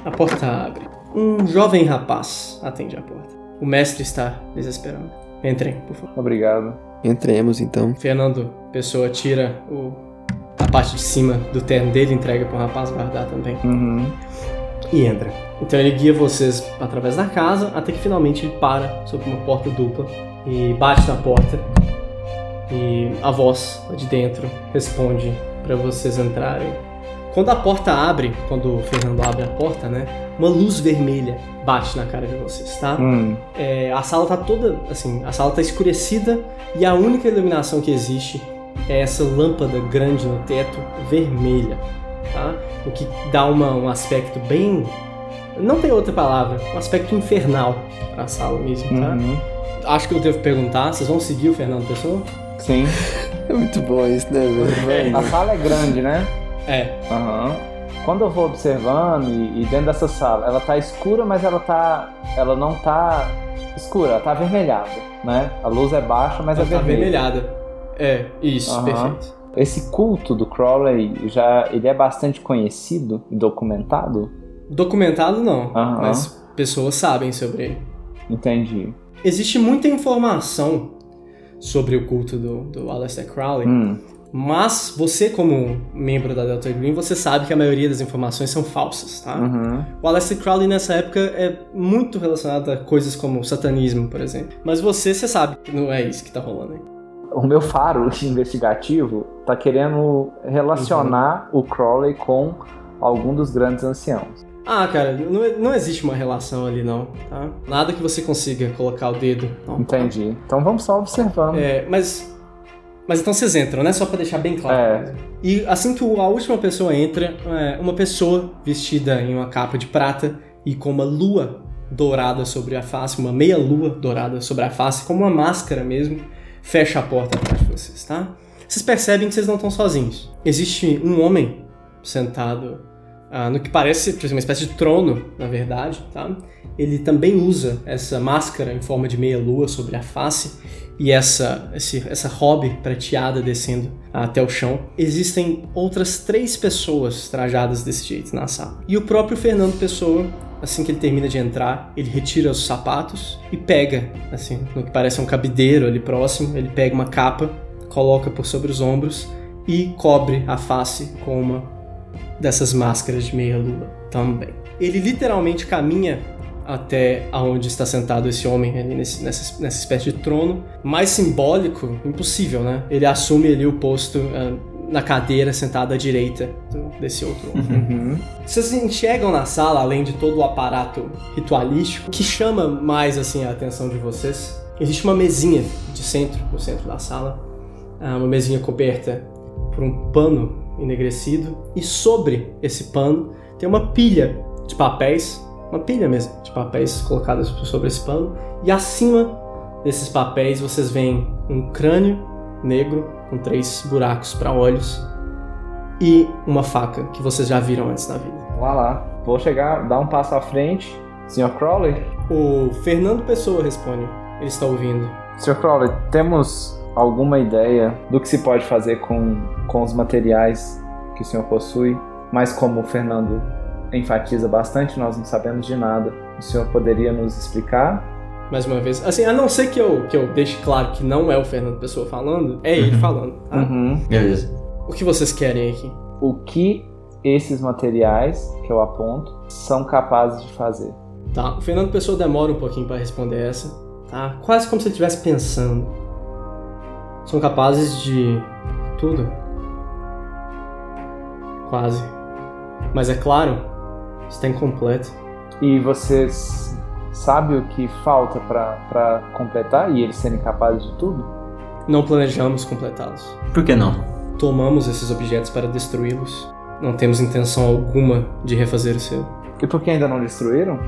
A porta abre. Um jovem rapaz atende a porta. O mestre está lhes esperando. Entrem, por favor. Obrigado. Entremos então. Fernando Pessoa tira o, a parte de cima do terno dele, entrega para o rapaz guardar também. Uhum. E entra. Então ele guia vocês através da casa até que finalmente ele para sobre uma porta dupla e bate na porta. E a voz lá de dentro responde para vocês entrarem. Quando a porta abre, quando o Fernando abre a porta, né? Uma luz vermelha bate na cara de vocês, tá? Hum. É, a sala tá toda, assim, a sala tá escurecida e a única iluminação que existe é essa lâmpada grande no teto, vermelha, tá? O que dá uma, um aspecto bem... Não tem outra palavra, um aspecto infernal pra sala mesmo, tá? Uhum. Acho que eu devo perguntar, vocês vão seguir o Fernando Pessoa? Sim. É muito bom isso, né, velho? A sala é grande, né? É, Aham. Quando eu vou observando e, e dentro dessa sala, ela tá escura, mas ela tá. Ela não tá escura, ela tá avermelhada, né? A luz é baixa, mas ela é tá vermelha. avermelhada. É, isso, Aham. perfeito. Esse culto do Crowley já ele é bastante conhecido e documentado? Documentado não, mas pessoas sabem sobre ele. Entendi. Existe muita informação sobre o culto do, do Aleister Crowley, Hum, mas você, como membro da Delta Green, você sabe que a maioria das informações são falsas, tá? uhum. O Aleister Crowley nessa época é muito relacionado a coisas como satanismo, por exemplo. Mas você, você sabe que não é isso que tá rolando aí. O meu faro investigativo tá querendo relacionar o Crowley com algum dos grandes anciãos. Ah, cara, não, não existe uma relação ali não, tá? Nada que você consiga colocar o dedo. Não, tá? Entendi. Então vamos só observando. É, mas. Mas então vocês entram, né? Só pra deixar bem claro. É. E assim que a última pessoa entra, é, uma pessoa vestida em uma capa de prata e com uma lua dourada sobre a face, uma meia lua dourada sobre a face, como uma máscara mesmo, fecha a porta atrás de vocês, tá? Vocês percebem que vocês não estão sozinhos. Existe um homem sentado ah, no que parece uma espécie de trono, na verdade, tá? Ele também usa essa máscara em forma de meia lua sobre a face e essa, esse, essa robe prateada descendo até o chão. Existem outras três pessoas trajadas desse jeito na sala. E o próprio Fernando Pessoa, assim que ele termina de entrar, ele retira os sapatos e pega, assim, no que parece um cabideiro ali próximo, ele pega uma capa, coloca por sobre os ombros e cobre a face com uma dessas máscaras de meia-lua também. Ele literalmente caminha até aonde está sentado esse homem ali nesse, nessa, nessa espécie de trono. Mais simbólico, impossível, né? Ele assume ali o posto ah, na cadeira sentada à direita desse outro homem. Vocês enxergam na sala, além de todo o aparato ritualístico, que chama mais assim a atenção de vocês. Existe uma mesinha de centro, no centro da sala, Ah, uma mesinha coberta por um pano enegrecido e sobre esse pano tem uma pilha de papéis, uma pilha mesmo de papéis colocadas sobre esse pano e acima desses papéis vocês veem um crânio negro com três buracos para olhos e uma faca que vocês já viram antes na vida. Vá lá. Vou chegar, dar um passo à frente. Sr. Crowley? O Fernando Pessoa responde. Ele está ouvindo. Sr. Crowley, temos alguma ideia do que se pode fazer com, com os materiais que o senhor possui? Mas como o Fernando enfatiza bastante, nós não sabemos de nada. O senhor poderia nos explicar? Mais uma vez. Assim, a não ser que eu, que eu deixe claro que não é o Fernando Pessoa falando, é ele falando. tá? Uhum. Beleza. O que vocês querem aqui? O que esses materiais que eu aponto são capazes de fazer? Tá, o Fernando Pessoa demora um pouquinho para responder essa, tá? Quase como se ele estivesse pensando. São capazes de tudo. Quase. Mas é claro, está incompleto. E vocês sabem o que falta para completar e eles serem capazes de tudo? Não planejamos completá-los. Por que não? Tomamos esses objetos para destruí-los. Não temos intenção alguma de refazer o seu. E por que ainda não destruíram?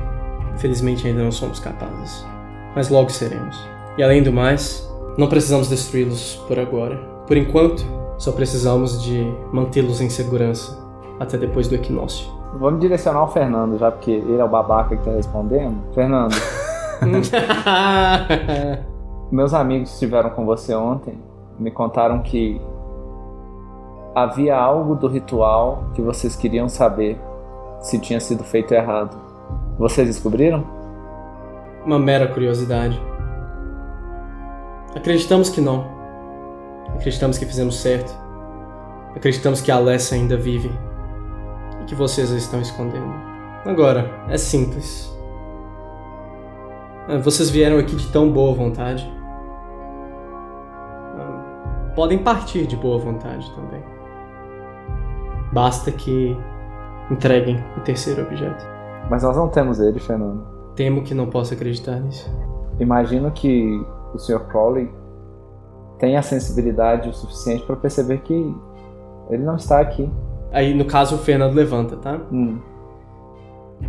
Felizmente ainda não somos capazes. Mas logo seremos. E além do mais, não precisamos destruí-los por agora. Por enquanto, só precisamos de mantê-los em segurança até depois do equinócio. Vamos direcionar o Fernando, já porque ele é o babaca que tá respondendo. Fernando, meus amigos que estiveram com você ontem me contaram que havia algo do ritual que vocês queriam saber se tinha sido feito errado. Vocês descobriram? Uma mera curiosidade. Acreditamos que não. Acreditamos que fizemos certo. Acreditamos que a Alessa ainda vive. E que vocês a estão escondendo. Agora, é simples. Ah, Vocês vieram aqui de tão boa vontade. Ah, Podem partir de boa vontade também. Basta que entreguem o terceiro objeto. Mas nós não temos ele, Fernando. Temo que não possa acreditar nisso. Imagino que o Sr. Crowley tenha a sensibilidade o suficiente para perceber que ele não está aqui. Aí, no caso, o Fernando levanta, tá? Hum.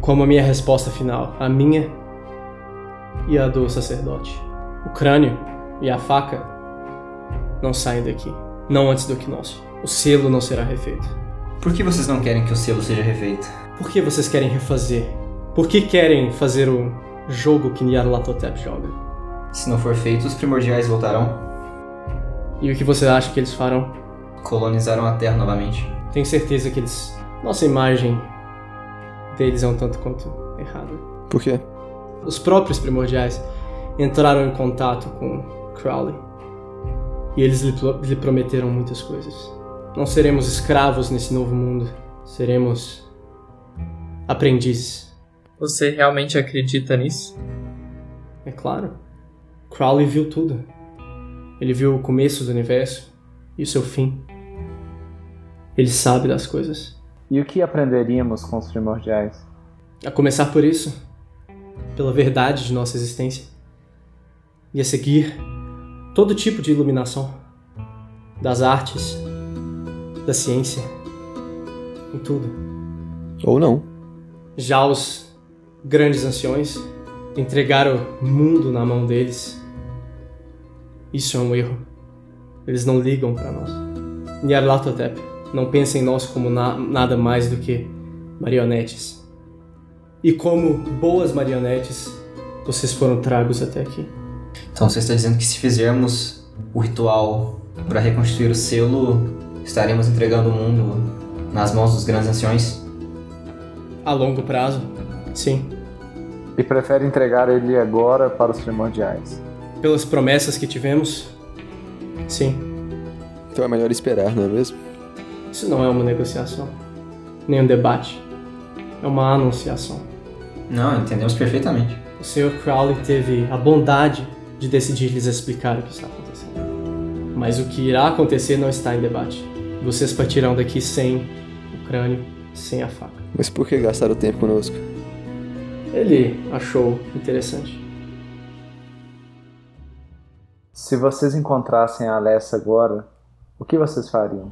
Como a minha resposta final, a minha e a do sacerdote. O crânio e a faca não saem daqui. Não antes do equinócio. O selo não será refeito. Por que vocês não querem que o selo seja refeito? Por que vocês querem refazer? Por que querem fazer o jogo que Nyarlathotep joga? Se não for feito, os primordiais voltarão. E o que você acha que eles farão? Colonizaram a Terra novamente. Tenho certeza que eles. Nossa imagem deles é um tanto quanto errada. Por quê? Os próprios primordiais entraram em contato com Crowley e eles lhe, pro- lhe prometeram muitas coisas. Não seremos escravos nesse novo mundo, seremos aprendizes. Você realmente acredita nisso? É claro. Crowley viu tudo. Ele viu o começo do universo e o seu fim. Ele sabe das coisas. E o que aprenderíamos com os primordiais? A começar por isso, pela verdade de nossa existência, e a seguir todo tipo de iluminação, das artes, da ciência, em tudo. Ou não. Já os grandes anciões entregaram o mundo na mão deles. Isso é um erro. Eles não ligam para nós. Nyarlathotep não pensa em nós como na- nada mais do que marionetes. E como boas marionetes, vocês foram tragos até aqui. Então você está dizendo que se fizermos o ritual para reconstituir o selo, estaremos entregando o mundo nas mãos dos grandes anciões? A longo prazo, sim. E prefere entregar ele agora para os primordiais. Pelas promessas que tivemos, sim. Então é melhor esperar, não é mesmo? Isso não é uma negociação, nem um debate. É uma anunciação. Não, entendemos perfeitamente. O Sr. Crowley teve a bondade de decidir lhes explicar o que está acontecendo. Mas o que irá acontecer não está em debate. Vocês partirão daqui sem o crânio, sem a faca. Mas por que gastar o tempo conosco? Ele achou interessante. Se vocês encontrassem a Alessa agora, o que vocês fariam?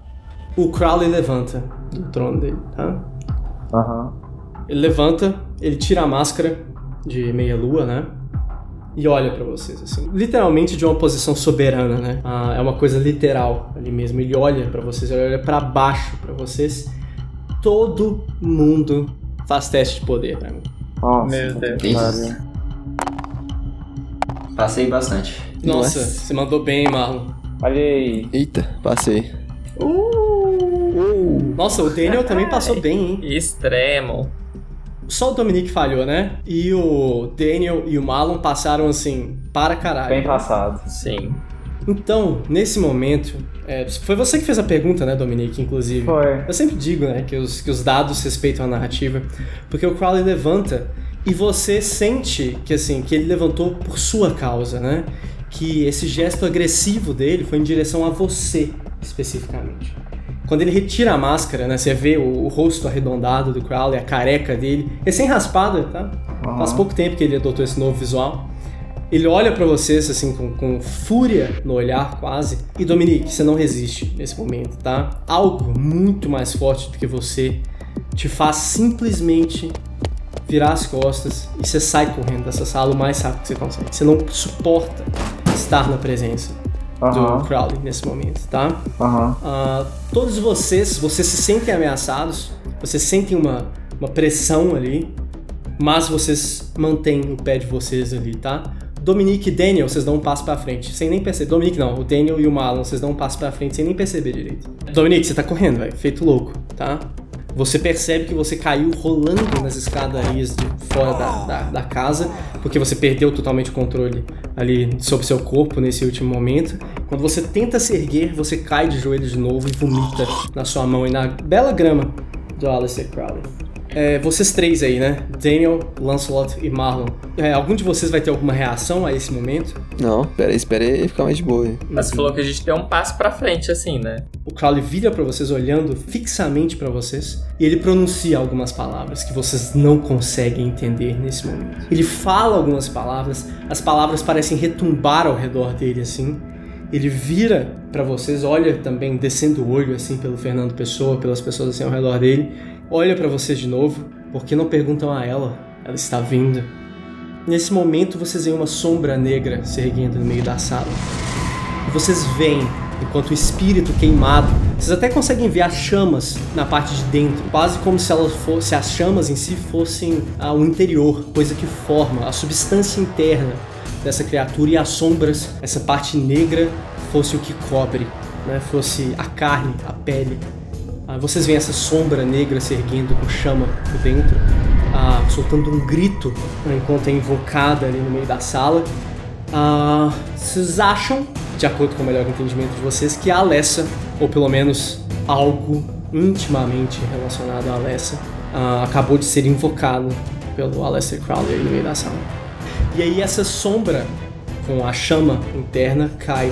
O Crowley levanta do trono dele, tá? Aham. Ele levanta, ele tira a máscara de meia-lua, né? E olha pra vocês, assim. Literalmente de uma posição soberana, né? Ah, é uma coisa literal ali mesmo. Ele olha pra vocês, ele olha pra baixo pra vocês. Todo mundo faz teste de poder pra mim. Nossa, Meu Deus. que pariu. Passei bastante. Nossa, Nossa. você mandou bem, Marlon. Olha aí. Eita, passei. Nossa, o Daniel também passou bem, hein? Extremo. Só o Dominique falhou, né? E o Daniel e o Marlon passaram assim, para caralho. Bem passado. Sim. Então, nesse momento, é, foi você que fez a pergunta, né, Dominique, inclusive. Foi. Eu sempre digo, né, que os, que os dados respeitam a narrativa, porque o Crowley levanta e você sente que, assim, que ele levantou por sua causa, né? Que esse gesto agressivo dele foi em direção a você, especificamente. Quando ele retira a máscara, né, você vê o, o rosto arredondado do Crowley, a careca dele, recém-raspada, tá? Faz pouco tempo que ele adotou esse novo visual. Ele olha pra vocês, assim, com, com fúria no olhar, quase. E Dominique, você não resiste nesse momento, tá? Algo muito mais forte do que você te faz simplesmente virar as costas e você sai correndo dessa sala o mais rápido que você consegue. Você não suporta estar na presença do Crowley nesse momento, tá? Ah, todos vocês, vocês se sentem ameaçados, vocês sentem uma, uma pressão ali, mas vocês mantêm o pé de vocês ali, tá? Dominique e Daniel, vocês dão um passo pra frente, sem nem perceber. Dominique não, o Daniel e o Marlon, vocês dão um passo pra frente sem nem perceber direito. Dominique, você tá correndo, velho, feito louco, tá? Você percebe que você caiu rolando nas escadarias de fora da, da, da casa, porque você perdeu totalmente o controle ali sobre seu corpo nesse último momento. Quando você tenta se erguer, você cai de joelhos de novo e vomita na sua mão e na bela grama do Alistair Crowley. É, vocês três aí, né? Daniel, Lancelot e Marlon. É, algum de vocês vai ter alguma reação a esse momento? Não, pera aí, espera aí ficar mais de boa aí. Mas você falou que a gente deu um passo pra frente, assim, né? O Crowley vira pra vocês, olhando fixamente pra vocês, e ele pronuncia algumas palavras que vocês não conseguem entender nesse momento. Ele fala algumas palavras, as palavras parecem retumbar ao redor dele assim. Ele vira pra vocês, olha também descendo o olho assim pelo Fernando Pessoa, pelas pessoas assim ao redor dele, olha pra vocês de novo, porque não perguntam a ela, ela está vindo. Nesse momento vocês veem uma sombra negra se erguendo no meio da sala. E vocês veem, enquanto o espírito queimado, vocês até conseguem ver as chamas na parte de dentro, quase como se elas fossem, as chamas em si fossem ah, o interior, coisa que forma a substância interna dessa criatura e as sombras, essa parte negra, fosse o que cobre, né? Fosse a carne, a pele. Ah, vocês veem essa sombra negra se erguendo com chama por dentro, ah, soltando um grito enquanto é invocada ali no meio da sala. Ah, vocês acham, de acordo com o melhor entendimento de vocês, que a Alessa, ou pelo menos algo intimamente relacionado a Alessa, ah, acabou de ser invocado pelo Aleister Crowley aí no meio da sala. E aí essa sombra, com a chama interna, cai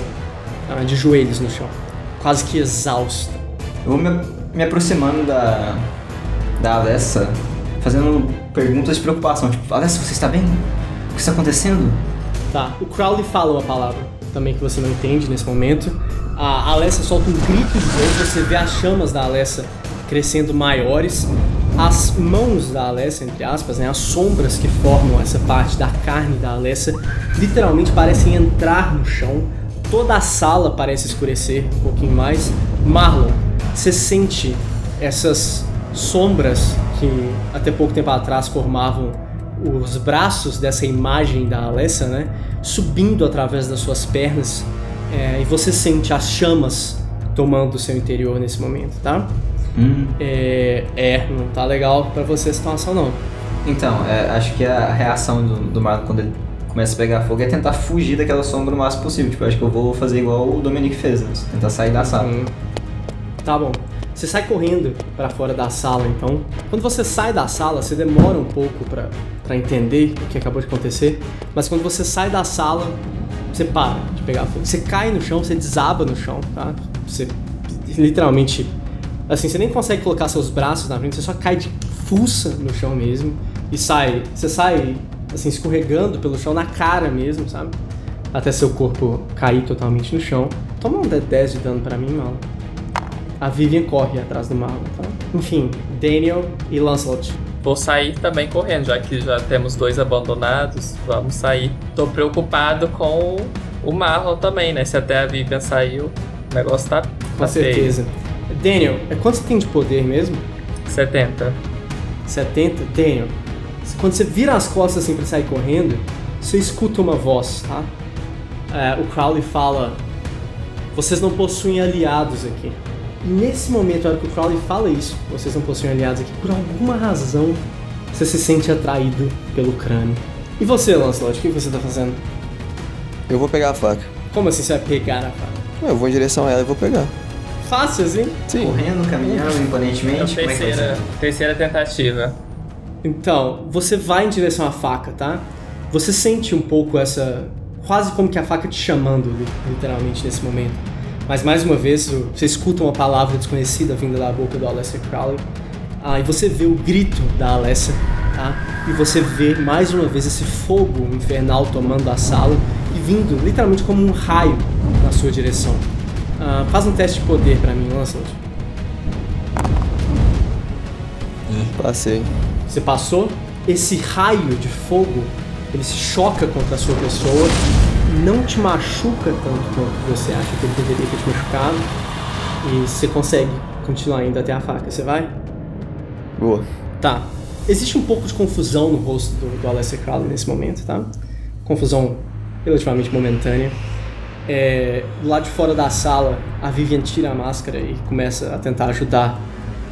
ah, de joelhos no chão, quase que exausta. Eu me, me aproximando da, da Alessa, fazendo perguntas de preocupação. Tipo, Alessa, você está bem? O que está acontecendo? Tá, o Crowley fala uma palavra também que você não entende nesse momento. A Alessa solta um grito de dor, você vê as chamas da Alessa crescendo maiores. As mãos da Alessa, entre aspas, né, as sombras que formam essa parte da carne da Alessa, literalmente parecem entrar no chão. Toda a sala parece escurecer um pouquinho mais. Marlon, você sente essas sombras que até pouco tempo atrás formavam os braços dessa imagem da Alessa, né? Subindo através das suas pernas. é, e você sente as chamas tomando o seu interior nesse momento, tá? Hum. É, é, não tá legal pra você a situação não. Então, é, acho que a reação do, do Marlon quando ele começa a pegar fogo é tentar fugir daquela sombra o máximo possível. Tipo, acho que eu vou fazer igual o Dominique fez, né? tentar sair da sala. Hum. Tá bom. Você sai correndo pra fora da sala, então. Quando você sai da sala, você demora um pouco pra entender o que acabou de acontecer. Mas quando você sai da sala, você para de pegar fogo. Você cai no chão, você desaba no chão, tá? Você literalmente. Assim, você nem consegue colocar seus braços na frente, você só cai de fuça no chão mesmo. E sai. Você sai, assim, escorregando pelo chão na cara mesmo, sabe? Até seu corpo cair totalmente no chão. Toma um D10 de dano pra mim, Marlon. A Vivian corre atrás do Marlon, tá? Enfim, Daniel e Lancelot. Vou sair também correndo, já que já temos dois abandonados. Vamos sair. Tô preocupado com o Marlon também, né? Se até a Vivian saiu, o negócio tá, Com feio. certeza. Daniel, é quanto você tem de poder mesmo? 70. 70? Daniel, quando você vira as costas assim pra sair correndo, você escuta uma voz, tá? É, o Crowley fala: Vocês não possuem aliados aqui. E nesse momento, na hora que o Crowley fala isso, vocês não possuem aliados aqui, por alguma razão, você se sente atraído pelo crânio. E você, Lancelot, o que você tá fazendo? Eu vou pegar a faca. Como assim você vai pegar a faca? Eu vou em direção a ela e vou pegar. Fácil assim? Sim. Correndo, caminhando, É imponentemente. é terceira, ser? terceira tentativa. Então, você vai em direção à faca, tá? Você sente um pouco essa. quase como que a faca te chamando, li- literalmente, nesse momento. Mas mais uma vez, você escuta uma palavra desconhecida vinda da boca do Alessia Crowley. Ah, e você vê o grito da Alessia, tá? E você vê mais uma vez esse fogo infernal tomando a sala e vindo literalmente como um raio na sua direção. Ah, faz um teste de poder pra mim, Lancelot. Passei. Você passou, esse raio de fogo, ele se choca contra a sua pessoa, não te machuca tanto quanto você acha que ele deveria ter te machucado, e você consegue continuar indo até a faca. Você vai? Boa. Tá. Existe um pouco de confusão no rosto do, do Alessia Crowley nesse momento, tá? Confusão relativamente momentânea. É, do lado de fora da sala, a Vivian tira a máscara e começa a tentar ajudar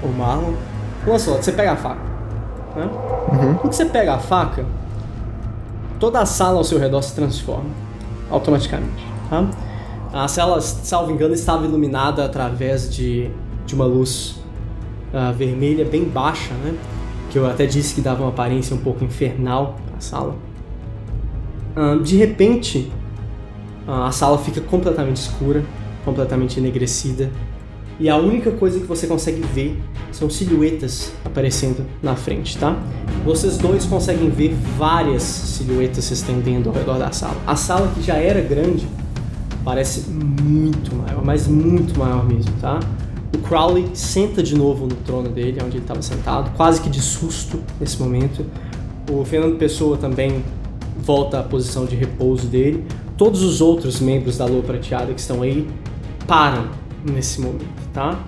o Marlon. Lancelot, você pega a faca. Né? Quando você pega a faca, toda a sala ao seu redor se transforma automaticamente. Tá? A sala, salvo engano, estava iluminada através de, de uma luz ah, vermelha bem baixa, né? Que eu até disse que dava uma aparência um pouco infernal a sala. Ah, de repente, ah, a sala fica completamente escura, completamente enegrecida, e a única coisa que você consegue ver são silhuetas aparecendo na frente, tá? Vocês dois conseguem ver várias silhuetas se estendendo ao redor da sala. A sala que já era grande parece muito maior, mas muito maior mesmo, tá? O Crowley senta de novo no trono dele, onde ele estava sentado, quase que de susto nesse momento. O Fernando Pessoa também volta à posição de repouso dele. Todos os outros membros da Lua Prateada que estão aí param nesse momento, tá?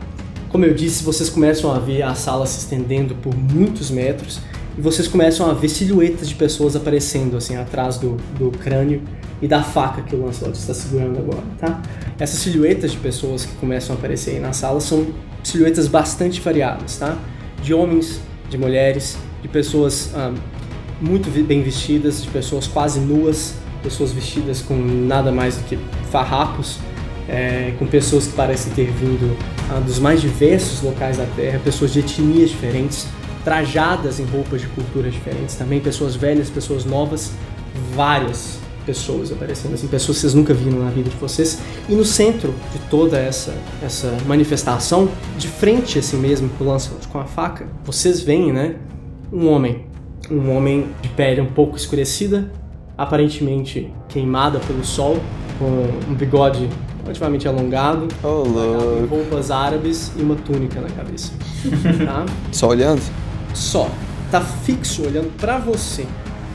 Como eu disse, vocês começam a ver a sala se estendendo por muitos metros e vocês começam a ver silhuetas de pessoas aparecendo assim atrás do, do crânio e da faca que o Lancelot está segurando agora, tá? Essas silhuetas de pessoas que começam a aparecer aí na sala são silhuetas bastante variadas, tá? De homens, de mulheres, de pessoas ah, muito bem vestidas, de pessoas quase nuas, pessoas vestidas com nada mais do que farrapos, é, com pessoas que parecem ter vindo ah, dos mais diversos locais da Terra, pessoas de etnias diferentes, trajadas em roupas de culturas diferentes também, pessoas velhas, pessoas novas, várias pessoas aparecendo assim, pessoas que vocês nunca viram na vida de vocês. E no centro de toda essa, essa manifestação, de frente assim mesmo com o Lancelot com a faca, vocês veem, né, um homem, um homem de pele um pouco escurecida, aparentemente queimada pelo sol, com um bigode relativamente alongado, em louco. roupas árabes e uma túnica na cabeça. tá? Só olhando? Só. Tá fixo olhando pra você.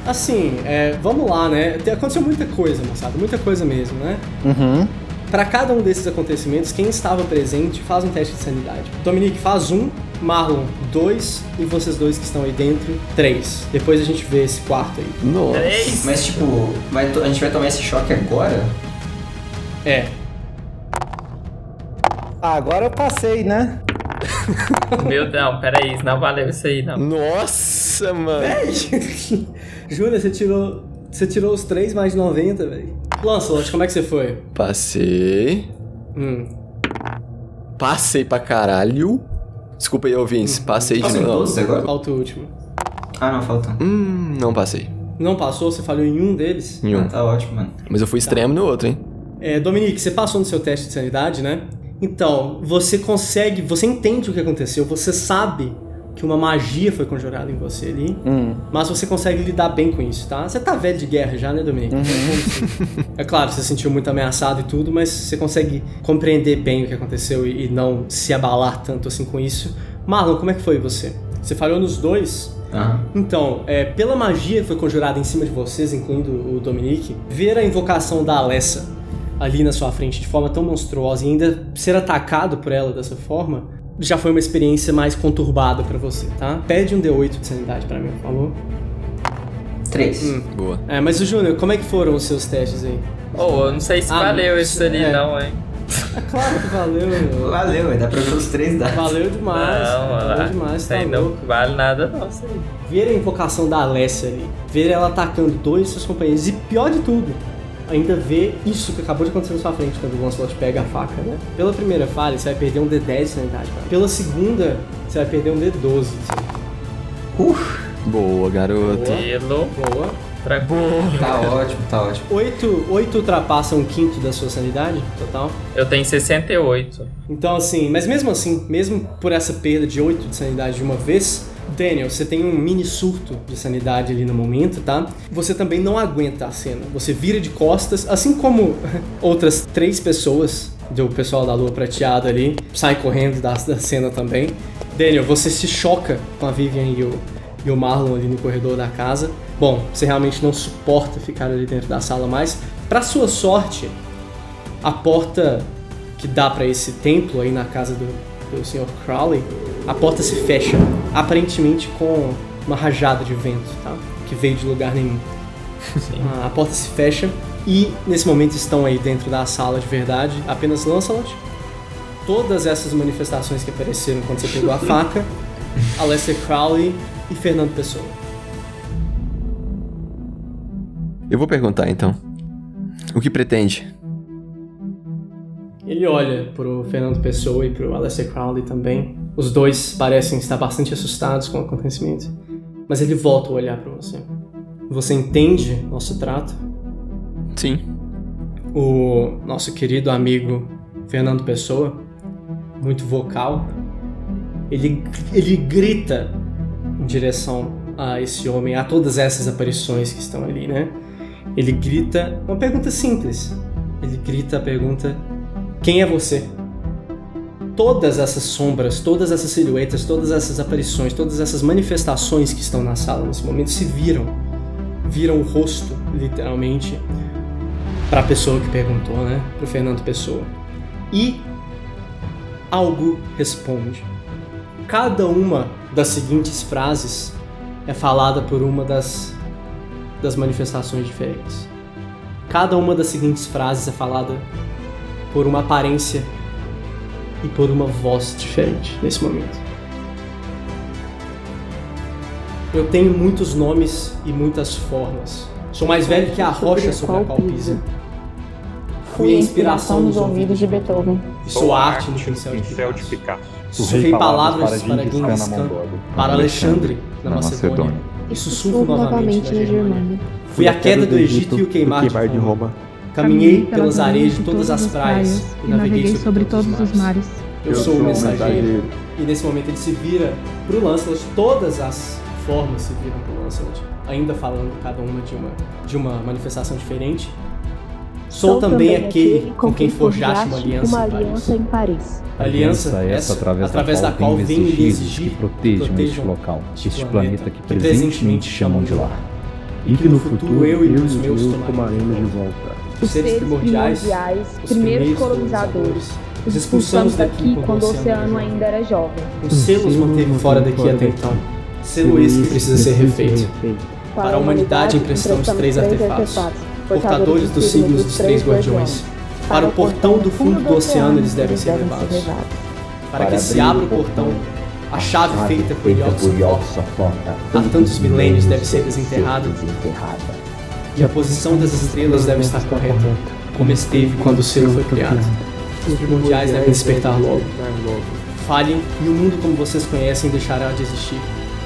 Assim, é, vamos lá, né? Aconteceu muita coisa, moçada. Muita coisa mesmo, né? Uhum. Pra cada um desses acontecimentos, quem estava presente faz um teste de sanidade. Dominique faz um, Marlon dois e vocês dois que estão aí dentro, três. Depois a gente vê esse quarto aí. Nossa. Três. Mas tipo, vai a gente vai tomar esse choque agora? É. Ah, agora eu passei, né? Meu Deus, peraí, não valeu isso aí, não. Nossa, mano. Júlia, você tirou. Você tirou os três mais de 90, velho. Lancelot, como é que você foi? Passei. Hum. Passei pra caralho. Desculpa aí, ouvintes. Passei de Passou novo. todos agora? Falta o último. Ah, não, falta. Hum, não passei. Não passou, você falhou em um deles? Em um. Ah, tá ótimo, mano. Mas eu fui extremo no outro, hein? É, Dominique, você passou no seu teste de sanidade, né? Então, você consegue, você entende o que aconteceu, você sabe que uma magia foi conjurada em você ali, Hum. mas você consegue lidar bem com isso, tá? Você tá velho de guerra já, né, Dominique? É claro, você se sentiu muito ameaçado e tudo, mas você consegue compreender bem o que aconteceu e, e não se abalar tanto assim com isso. Marlon, como é que foi você? Você falhou nos dois? Aham. Então, é, pela magia que foi conjurada em cima de vocês, incluindo o Dominique, ver a invocação da Alessa ali na sua frente de forma tão monstruosa e ainda ser atacado por ela dessa forma, já foi uma experiência mais conturbada pra você, tá? Pede um D8 de sanidade pra mim, por favor. Três. Hum. Boa. É, mas o Júnior, como é que foram os seus testes aí? Oh, eu não sei se Ah, valeu isso ali é. não, hein? É claro que valeu, meu. Valeu. Dá pra ver os três dados. Valeu demais. não, valeu lá. demais, tá louco. não vale nada não, isso aí. ver a invocação da Alessia ali, ver ela atacando dois de seus companheiros, e pior de tudo, ainda ver isso que acabou de acontecer na sua frente quando o Lancelot pega a faca, né? Pela primeira falha, você vai perder um D10 de sanidade. cara. Pela segunda, você vai perder um D12 de sanidade. Boa, garoto. Pelo Boa. tranquilo. Tá ótimo, tá ótimo. Oito, oito ultrapassa um quinto da sua sanidade total. Eu tenho 68. Então, assim, mas mesmo assim, mesmo por essa perda de 8 de sanidade de uma vez, Daniel, você tem um mini surto de sanidade ali no momento, tá? Você também não aguenta a cena. Você vira de costas, assim como outras três pessoas do pessoal da Lua Prateada ali, saem correndo da, da cena também. Daniel, você se choca com a Vivian e o, e o Marlon ali no corredor da casa. Bom, você realmente não suporta ficar ali dentro da sala mais. Pra sua sorte, a porta que dá pra esse templo aí na casa do, do Sr. Crowley, a porta se fecha, aparentemente com uma rajada de vento, tá? Que veio de lugar nenhum. Ah, A porta se fecha e nesse momento estão aí dentro da sala de verdade apenas Lancelot, todas essas manifestações que apareceram quando você pegou a faca, Aleister Crowley e Fernando Pessoa. Eu vou perguntar então. O que pretende? Ele olha pro Fernando Pessoa e pro Aleister Crowley também. Os dois parecem estar bastante assustados com o acontecimento. Mas ele volta a olhar pra você. Você entende nosso trato? Sim. O nosso querido amigo Fernando Pessoa, muito vocal, ele, ele grita em direção a esse homem, a todas essas aparições que estão ali, né? Ele grita uma pergunta simples. Ele grita a pergunta: Quem é você? Todas essas sombras, todas essas silhuetas, todas essas aparições, todas essas manifestações que estão na sala nesse momento se viram. Viram o rosto, literalmente, para a pessoa que perguntou, né? Para o Fernando Pessoa. E algo responde. Cada uma das seguintes frases é falada por uma das, das manifestações diferentes. Cada uma das seguintes frases é falada por uma aparência e por uma voz diferente nesse momento. Eu tenho muitos nomes e muitas formas. Sou mais velho que a rocha sobre a qual pisa. Fui a inspiração nos ouvidos de Beethoven. E sou a arte no pincel de Picasso. Sussurrei palavras para Genghis Khan, para Alexandre na Macedônia. E sussurro novamente na Germânia. Fui a queda do Egito e o queimar de Roma. Caminhei pelas areias de todas as praias e naveguei sobre todos os mares. Eu sou o mensageiro. E nesse momento ele se vira pro Lancelot. Todas as formas se viram pro Lancelot. Ainda falando cada uma de uma, de uma manifestação diferente. Sou também aquele com quem forjaste uma aliança em Paris. em Paris. Aliança essa através, da qual venho lhe exigir que protejam este local, este planeta, planeta que que presentemente chamam de lar. e que no futuro eu e os meus tomaremos de volta. Os seres primordiais, os primeiros colonizadores. Os expulsamos daqui quando o oceano ainda era jovem. Selo os manteve fora daqui até então. Selo esse que precisa ser refeito. Para a humanidade emprestamos três artefatos, portadores dos signos dos três guardiões. Para o portão do fundo do oceano eles devem ser levados. Para que se abra o portão, a chave feita por Yogg-Sothoth há tantos milênios deve ser desenterrada. E a posição das estrelas deve estar correta, como esteve quando o selo foi criado. Os primordiais devem despertar logo. Falhem e o mundo como vocês conhecem deixará de existir.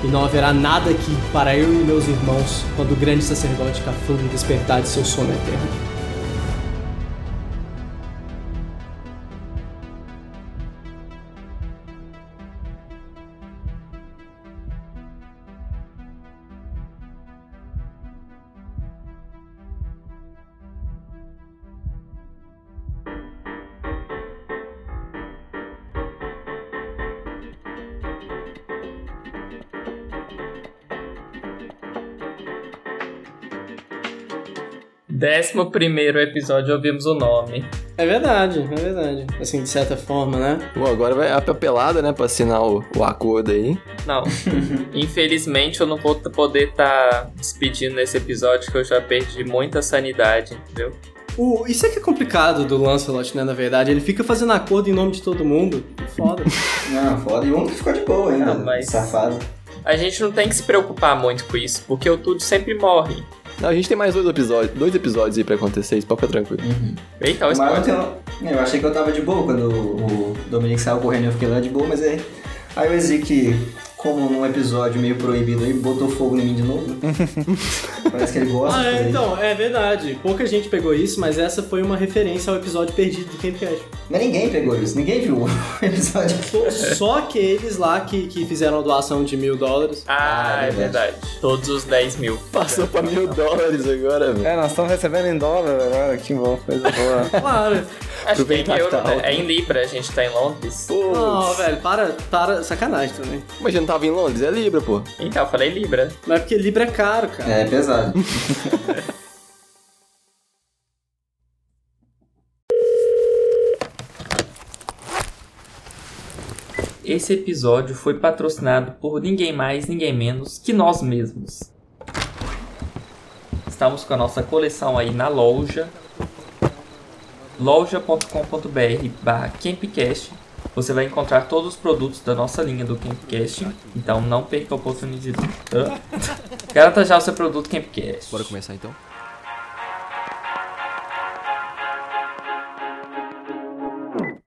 E não haverá nada aqui para eu e meus irmãos quando o grande sacerdote Cthulhu despertar de seu sono eterno. Décimo primeiro episódio ouvimos o nome. É verdade, é verdade. Assim, de certa forma, né? Bom, agora vai a papelada, né, pra assinar o, o acordo aí. Não. Infelizmente eu não vou poder estar tá despedindo nesse episódio que eu já perdi muita sanidade, entendeu? O, isso é que é complicado do Lancelot, né? Na verdade, ele fica fazendo acordo em nome de todo mundo. Foda. Não, foda. E o único que ficou de boa ainda, Não, mas- safado. A gente não tem que se preocupar muito com isso, porque o Tudo sempre morre. Não, a gente tem mais dois episódios, dois episódios aí pra acontecer, isso pode ficar tranquilo. Eita, o eu, spoiler. tenho- eu achei que eu tava de boa quando o Dominic saiu correndo eu fiquei lá de boa, mas aí, aí o Ezequiel, como num episódio meio proibido aí, botou fogo em mim de novo. Parece que ele gosta. Ah, é, então, é verdade. Pouca gente pegou isso, mas essa foi uma referência ao episódio perdido do Campcast. Mas ninguém pegou isso, ninguém viu o episódio. Só, aqueles lá que, que fizeram a doação de mil dólares. Ah, Ah, é é verdade. Todos os 10 mil. Passou pra mil dólares agora, velho. É, nós estamos recebendo em dólar agora, que bom, coisa boa. Claro. Acho que é em Aproveitar que euro, tá né? É em Libra, a gente tá em Londres. Pô, Não, velho, para, para, sacanagem também. mas já não tava em Londres, é Libra, pô. Então, eu falei Libra. Mas é porque Libra é caro, cara. É pesado. Esse episódio foi patrocinado por ninguém mais, ninguém menos que nós mesmos. Estamos com a nossa coleção aí na loja loja.com.br barra Campcast. Você vai encontrar todos os produtos da nossa linha do Campcast. Então não perca a oportunidade. Hã? Garanta já o seu produto Campcast. Bora começar então?